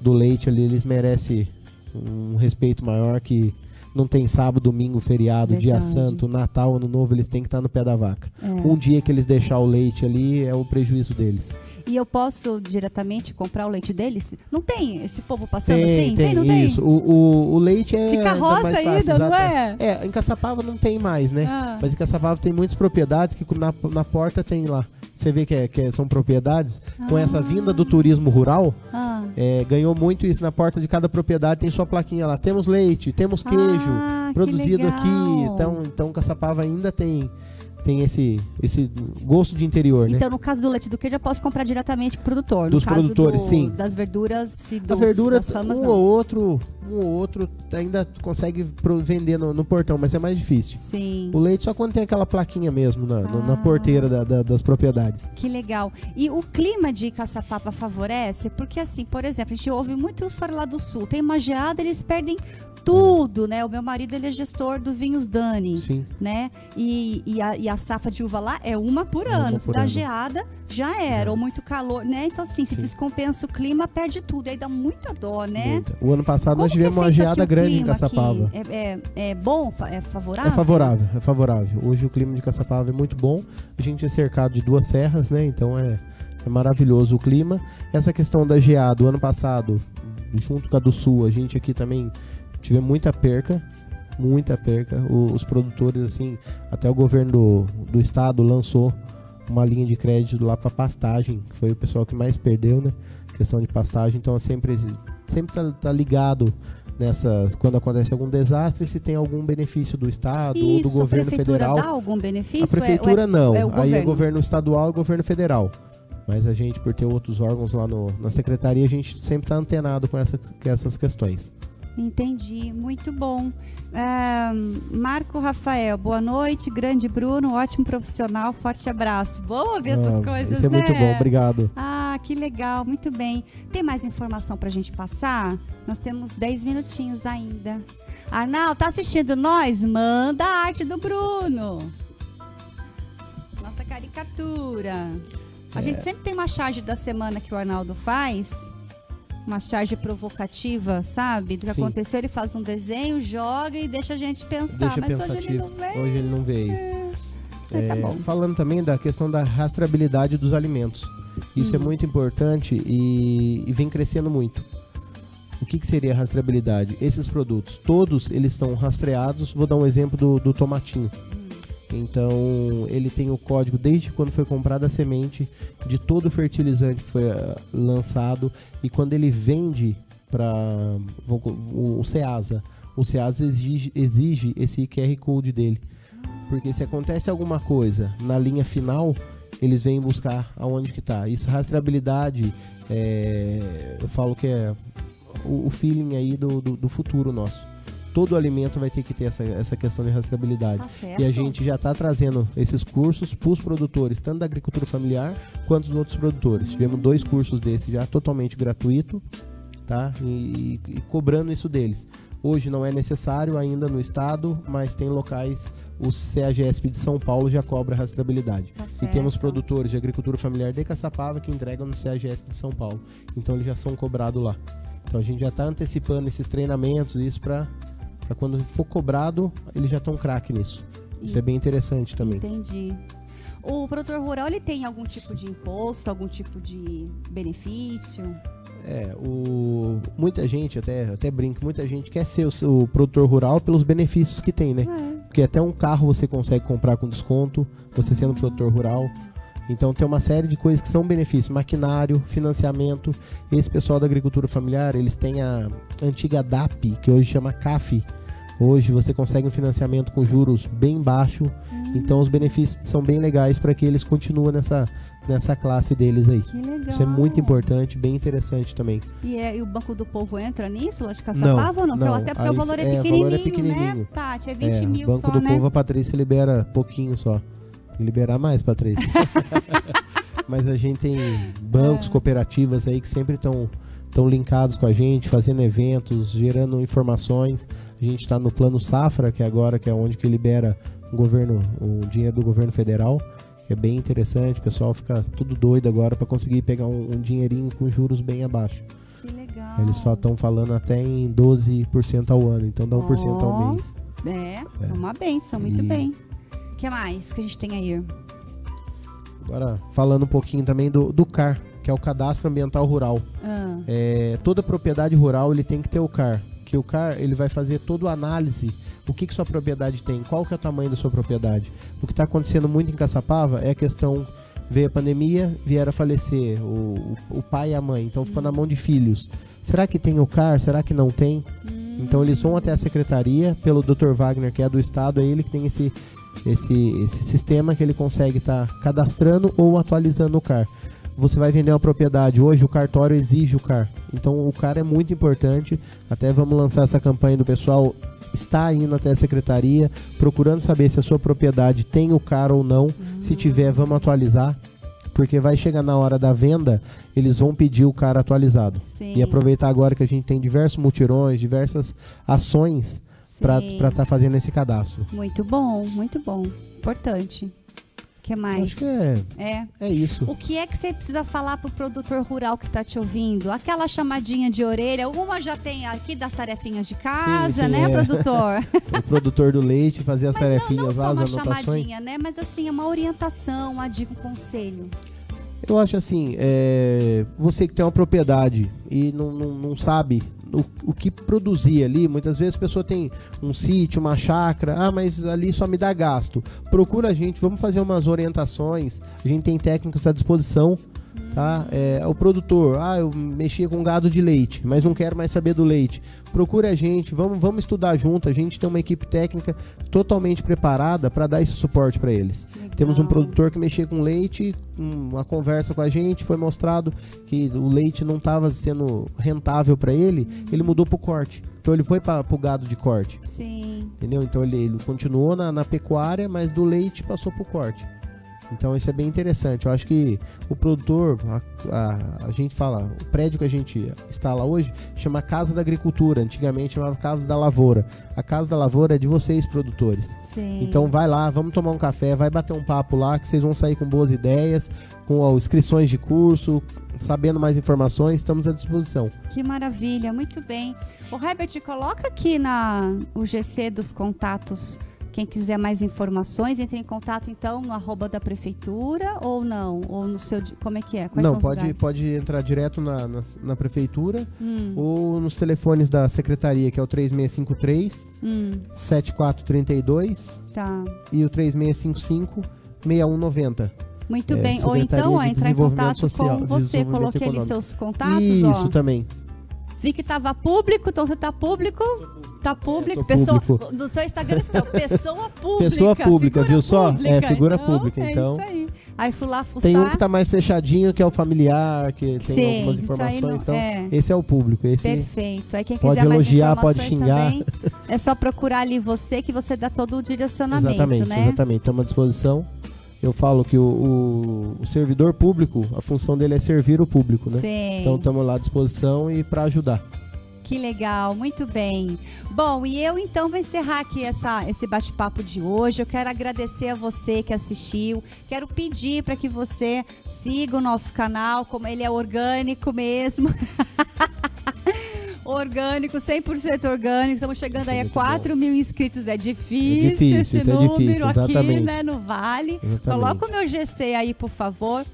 do leite ali, eles merecem um respeito maior que não tem sábado, domingo, feriado, Verdade. dia santo, Natal, Ano Novo, eles têm que estar no pé da vaca. É. Um dia que eles deixar o leite ali é o prejuízo deles. E eu posso diretamente comprar o leite deles? Não tem esse povo passando tem, assim? Tem, não isso. tem? O, o, o leite é. De carroça ainda, fácil, não é? É, em Caçapava não tem mais, né? Ah. Mas em Caçapava tem muitas propriedades que na, na porta tem lá. Você vê que, é- que é- são propriedades. Com essa vinda do turismo rural, Ah. é, ganhou muito isso. Na porta de cada propriedade tem sua plaquinha lá. Temos leite, temos queijo, Ah, que produzido legal. aqui. Então, então Caçapava ainda tem, tem esse, esse gosto de interior, né? Então, no caso do leite do queijo, eu posso comprar diretamente com o produtor. Dos no caso produtores, do- sim. Das verduras e dos, verdura, das ramas, um não. ou outro, um ou outro ainda consegue vender no, no portão, mas é mais difícil. Sim. O leite só quando tem aquela plaquinha mesmo na, no- na Ah. porteira da- da- das propriedades. Que legal. E o clima de Caçapava favorece? Porque, assim, por exemplo, a gente ouve muito história lá do sul. Tem uma geada, eles perdem tudo, né? O meu marido, ele é gestor do Vinhos Dani, Sim. né? E, e, a, e a safra de uva lá é uma por Uma ano. Por dá ano. geada, já era. Ou muito calor, né? Então, assim, se Sim. descompensa o clima, perde tudo. Aí dá muita dó, né? Muita. O ano passado Como nós tivemos é uma geada grande em Caçapava. É, é, é bom? É favorável? É favorável, é favorável. Hoje o clima de Caçapava é muito bom. A gente é cercado de duas serras, né? Então é, é maravilhoso o clima. Essa questão da geada, o ano passado, junto com a do sul, a gente aqui também tivemos muita perca. Muita perca. O- os produtores, assim, até o governo do, do estado lançou uma linha de crédito lá para pastagem. que Foi o pessoal que mais perdeu, né? Questão de pastagem. Então sempre, sempre tá, tá ligado nessas quando acontece algum desastre se tem algum benefício do estado ou Isso, do governo prefeitura federal. dá algum benefício? A prefeitura É- é- não. é o Aí é governo? governo estadual e governo federal. Mas a gente, por ter outros órgãos lá no- na secretaria, a gente sempre está antenado com, essa- com essas questões. Entendi, muito bom. Marco Rafael, boa noite. Grande Bruno, ótimo profissional, forte abraço. Bom ouvir essas Ah, coisas, Isso é né? muito bom, obrigado. Ah, que legal, muito bem. Tem mais informação pra gente passar? Nós temos 10 minutinhos ainda. Arnaldo, tá assistindo nós? Manda a arte do Bruno. Nossa caricatura. A É. gente sempre tem uma charge da semana que o Arnaldo faz. Uma charge provocativa, sabe? Do que Sim. aconteceu, ele faz um desenho, joga e deixa a gente pensar. Deixa Mas hoje ele pensativo. não veio. Hoje ele não veio. Tá É, bom. falando também da questão da rastreabilidade dos alimentos. Isso é Hum. muito importante e, e vem crescendo muito. O que, que seria a rastreabilidade? Esses produtos, todos eles estão rastreados. Vou dar um exemplo do, do tomatinho. Então, ele tem o código desde quando foi comprada a semente de todo o fertilizante que foi ah, lançado e quando ele vende para o, Ceasa. O Ceasa exige, exige esse QR Code dele. Porque se acontece alguma coisa na linha final, eles vêm buscar aonde que tá. Isso, rastreabilidade, é, eu falo que é o, o feeling aí do, do, do futuro nosso. Todo alimento vai ter que ter essa, essa questão de rastreabilidade. Tá. E a gente já está trazendo esses cursos para os produtores, tanto da agricultura familiar quanto dos outros produtores. Tivemos dois cursos desses já totalmente gratuito, tá? E, e cobrando isso deles. Hoje não é necessário ainda no estado, mas tem locais, o CAGESP de São Paulo já cobra rastreabilidade. Tá E temos produtores de agricultura familiar de Caçapava que entregam no CAGESP de São Paulo. Então eles já são cobrados lá. Então a gente já está antecipando esses treinamentos, isso para quando for cobrado, eles já estão craque nisso. Isso é bem interessante também. Entendi. O produtor rural ele tem algum tipo de imposto, algum tipo de benefício? É, o, muita gente, até, até brinco, muita gente quer ser o, o produtor rural pelos benefícios que tem, né? É. Porque até um carro você consegue comprar com desconto, você sendo produtor rural. Então tem uma série de coisas que são benefícios, maquinário, financiamento. Esse pessoal da agricultura familiar, eles têm a antiga DAP, que hoje chama CAF. Hoje você consegue um financiamento com juros bem baixo. Então os benefícios são bem legais para que eles continuem nessa, nessa classe deles aí. Que legal. Isso é muito importante, bem interessante também. E, é- e o Banco do Povo entra nisso, lá de Caçapava ou não? não. Até porque Aí o valor é é, o pequenininho, valor é pequenininho. né? Tati, é 20 É, mil Banco só, do né? Povo, a Patrícia libera pouquinho só. Liberar mais, Patrícia. *laughs* Mas a gente tem bancos, É. cooperativas aí que sempre estão estão linkados com a gente, fazendo eventos, gerando informações. A gente está no plano Safra, que é agora que é onde que libera o governo, o dinheiro do governo federal, que é bem interessante. O pessoal fica tudo doido agora para conseguir pegar um, um dinheirinho com juros bem abaixo. Que legal. Eles estão falando até em 12% ao ano, então dá 1% ao Ó. mês. É, uma benção, muito E- bem. O que mais que a gente tem aí? Agora, falando um pouquinho também do, do CAR, que é o Cadastro Ambiental Rural. Ah. É, toda propriedade rural ele tem que ter o CAR, que o CAR ele vai fazer toda a análise o que, que sua propriedade tem, qual que é o tamanho da sua propriedade. O que está acontecendo muito em Caçapava é a questão veio a pandemia, vieram a falecer o, o, pai e a mãe, então ficou na mão de filhos. Será que tem o CAR? Será que não tem? Então eles vão até a secretaria, pelo Dr. Wagner, que é do estado, é ele que tem esse, esse, esse sistema que ele consegue estar tá cadastrando ou atualizando o CAR. Você vai vender uma propriedade hoje, o cartório exige o CAR. Então o CAR é muito importante. Até vamos lançar essa campanha do pessoal está indo até a secretaria, procurando saber se a sua propriedade tem o CAR ou não. Uhum. Se tiver, vamos atualizar porque vai chegar na hora da venda, eles vão pedir o cara atualizado. Sim. E aproveitar agora que a gente tem diversos mutirões, diversas ações para estar tá fazendo esse cadastro. Muito bom, muito bom. Importante que mais? Acho que é. É. É isso. O que é que você precisa falar pro produtor rural que está te ouvindo? Aquela chamadinha de orelha, uma já tem aqui das tarefinhas de casa, sim, sim, né, é. produtor? *laughs* o produtor do leite fazer as Mas tarefinhas não, não lá, as anotações. uma chamadinha, né? Mas assim, é uma orientação, uma dica, um conselho. Eu acho assim, é, você que tem uma propriedade e não, não, não sabe o, o que produzir ali. Muitas vezes a pessoa tem um sítio, uma chácara, ah, mas ali só me dá gasto. Procura a gente, vamos fazer umas orientações. A gente tem técnicos à disposição tá? É, o produtor, ah, eu mexia com gado de leite, mas não quero mais saber do leite. Procure a gente, vamos, vamos estudar junto. A gente tem uma equipe técnica totalmente preparada para dar esse suporte para eles. Legal. Temos um produtor que mexia com leite, uma conversa com a gente, foi mostrado que o leite não estava sendo rentável para ele, uhum. ele mudou para o corte. Então ele foi para o gado de corte. Sim. Entendeu? Então ele, ele continuou na, na pecuária, mas do leite passou para o corte. Então isso é bem interessante. Eu acho que o produtor, a, a, a, gente fala, o prédio que a gente instala hoje chama Casa da Agricultura. Antigamente chamava Casa da Lavoura. A Casa da Lavoura é de vocês, produtores. Sim. Então vai lá, vamos tomar um café, vai bater um papo lá, que vocês vão sair com boas ideias, com ó, inscrições de curso, sabendo mais informações, estamos à disposição. Que maravilha, muito bem. O Herbert, coloca aqui na o GC dos contatos quem quiser mais informações, entre em contato então no arroba da prefeitura ou não? Ou no seu. Como é que é? Quais não, pode, pode entrar direto na, na, na prefeitura hum. ou nos telefones da secretaria, que é o 3653 hum. 7432 tá. e o 3655 6190. Muito é, bem. Ou então, ó, entrar em contato Social, com você. Coloquei ali seus contatos. Isso ó. também. Vi que estava público, então você está público. Tá público, pessoa. Público. No seu Instagram você tá, pessoa *laughs* pública. Pessoa pública, viu só? É figura então, pública, então. É isso aí. Aí fui lá fuçar. Tem um que tá mais fechadinho, que é o familiar, que tem Sim, algumas informações. Não, então, é. esse é o público. Esse Perfeito. Aí quem pode quiser elogiar, pode xingar. Também, é só procurar ali você que você dá todo o *laughs* direcionamento, exatamente, né? Exatamente, estamos à disposição. Eu falo que o, o, o, servidor público, a função dele é servir o público, né? Sim. Então estamos lá à disposição e para ajudar. Que legal, muito bem. Bom, e eu então vou encerrar aqui essa, esse bate-papo de hoje. Eu quero agradecer a você que assistiu. Quero pedir para que você siga o nosso canal, como ele é orgânico mesmo. *laughs* orgânico, 100% orgânico. Estamos chegando aí a 4 mil inscritos. É difícil, é difícil esse é número difícil, aqui, né, no Vale. Exatamente. Coloca o meu GC aí, por favor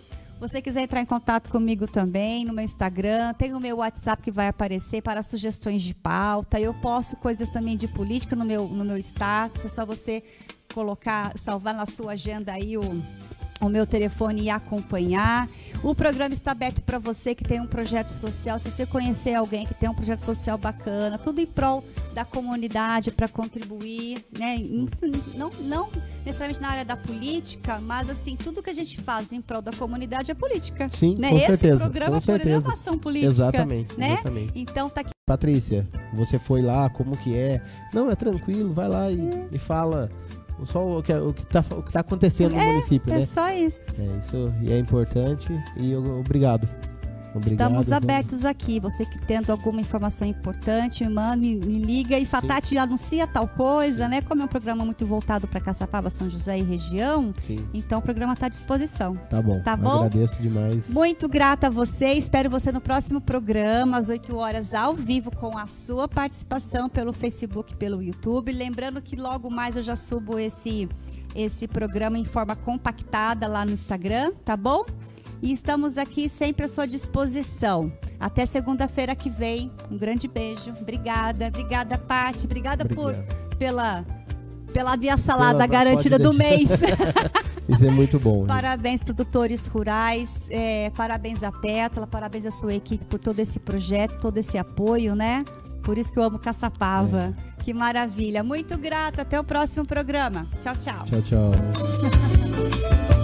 você quiser entrar em contato comigo também no meu Instagram, tem o meu WhatsApp que vai aparecer para sugestões de pauta. Eu posto coisas também de política no meu, no meu status. É só você colocar, salvar na sua agenda aí o o meu telefone e acompanhar. O programa está aberto para você que tem um projeto social. Se você conhecer alguém que tem um projeto social bacana, tudo em prol da comunidade para contribuir, né? Não, não necessariamente na área da política, mas assim, tudo que a gente faz em prol da comunidade é política. Sim, né? com Esse certeza. programa com certeza. por ação política. Exatamente, né? exatamente. Então tá aqui. Patrícia, você foi lá, como que é? Não, é tranquilo, vai lá e, é. e fala só o que, o que, tá, o que tá acontecendo é, no município, é né? É só isso. É, isso é importante e obrigado. Obrigado, Estamos abertos aqui. Você que tendo alguma informação importante, manda, me, me liga e fala, Tati, anuncia tal coisa, Sim. né? Como é um programa muito voltado para Caçapava, São José e região, Sim. então o programa está à disposição. Tá bom. Tá bom? Agradeço demais. Muito grata a você. Espero você no próximo programa, às 8 horas, ao vivo, com a sua participação pelo Facebook, pelo YouTube. Lembrando que logo mais eu já subo esse, esse programa em forma compactada lá no Instagram, tá bom? E estamos aqui sempre à sua disposição. Até segunda-feira que vem. Um grande beijo. Obrigada. Obrigada, Paty. Obrigada por pela pela minha salada pela, garantida do mês. *laughs* *laughs* Isso é muito bom. Parabéns, produtores rurais, é, parabéns à Pétala, parabéns à sua equipe por todo esse projeto, todo esse apoio, né? Por isso que eu amo Caçapava. É. Que maravilha. Muito grata. Até o próximo programa. Tchau, tchau. Tchau, tchau. *laughs*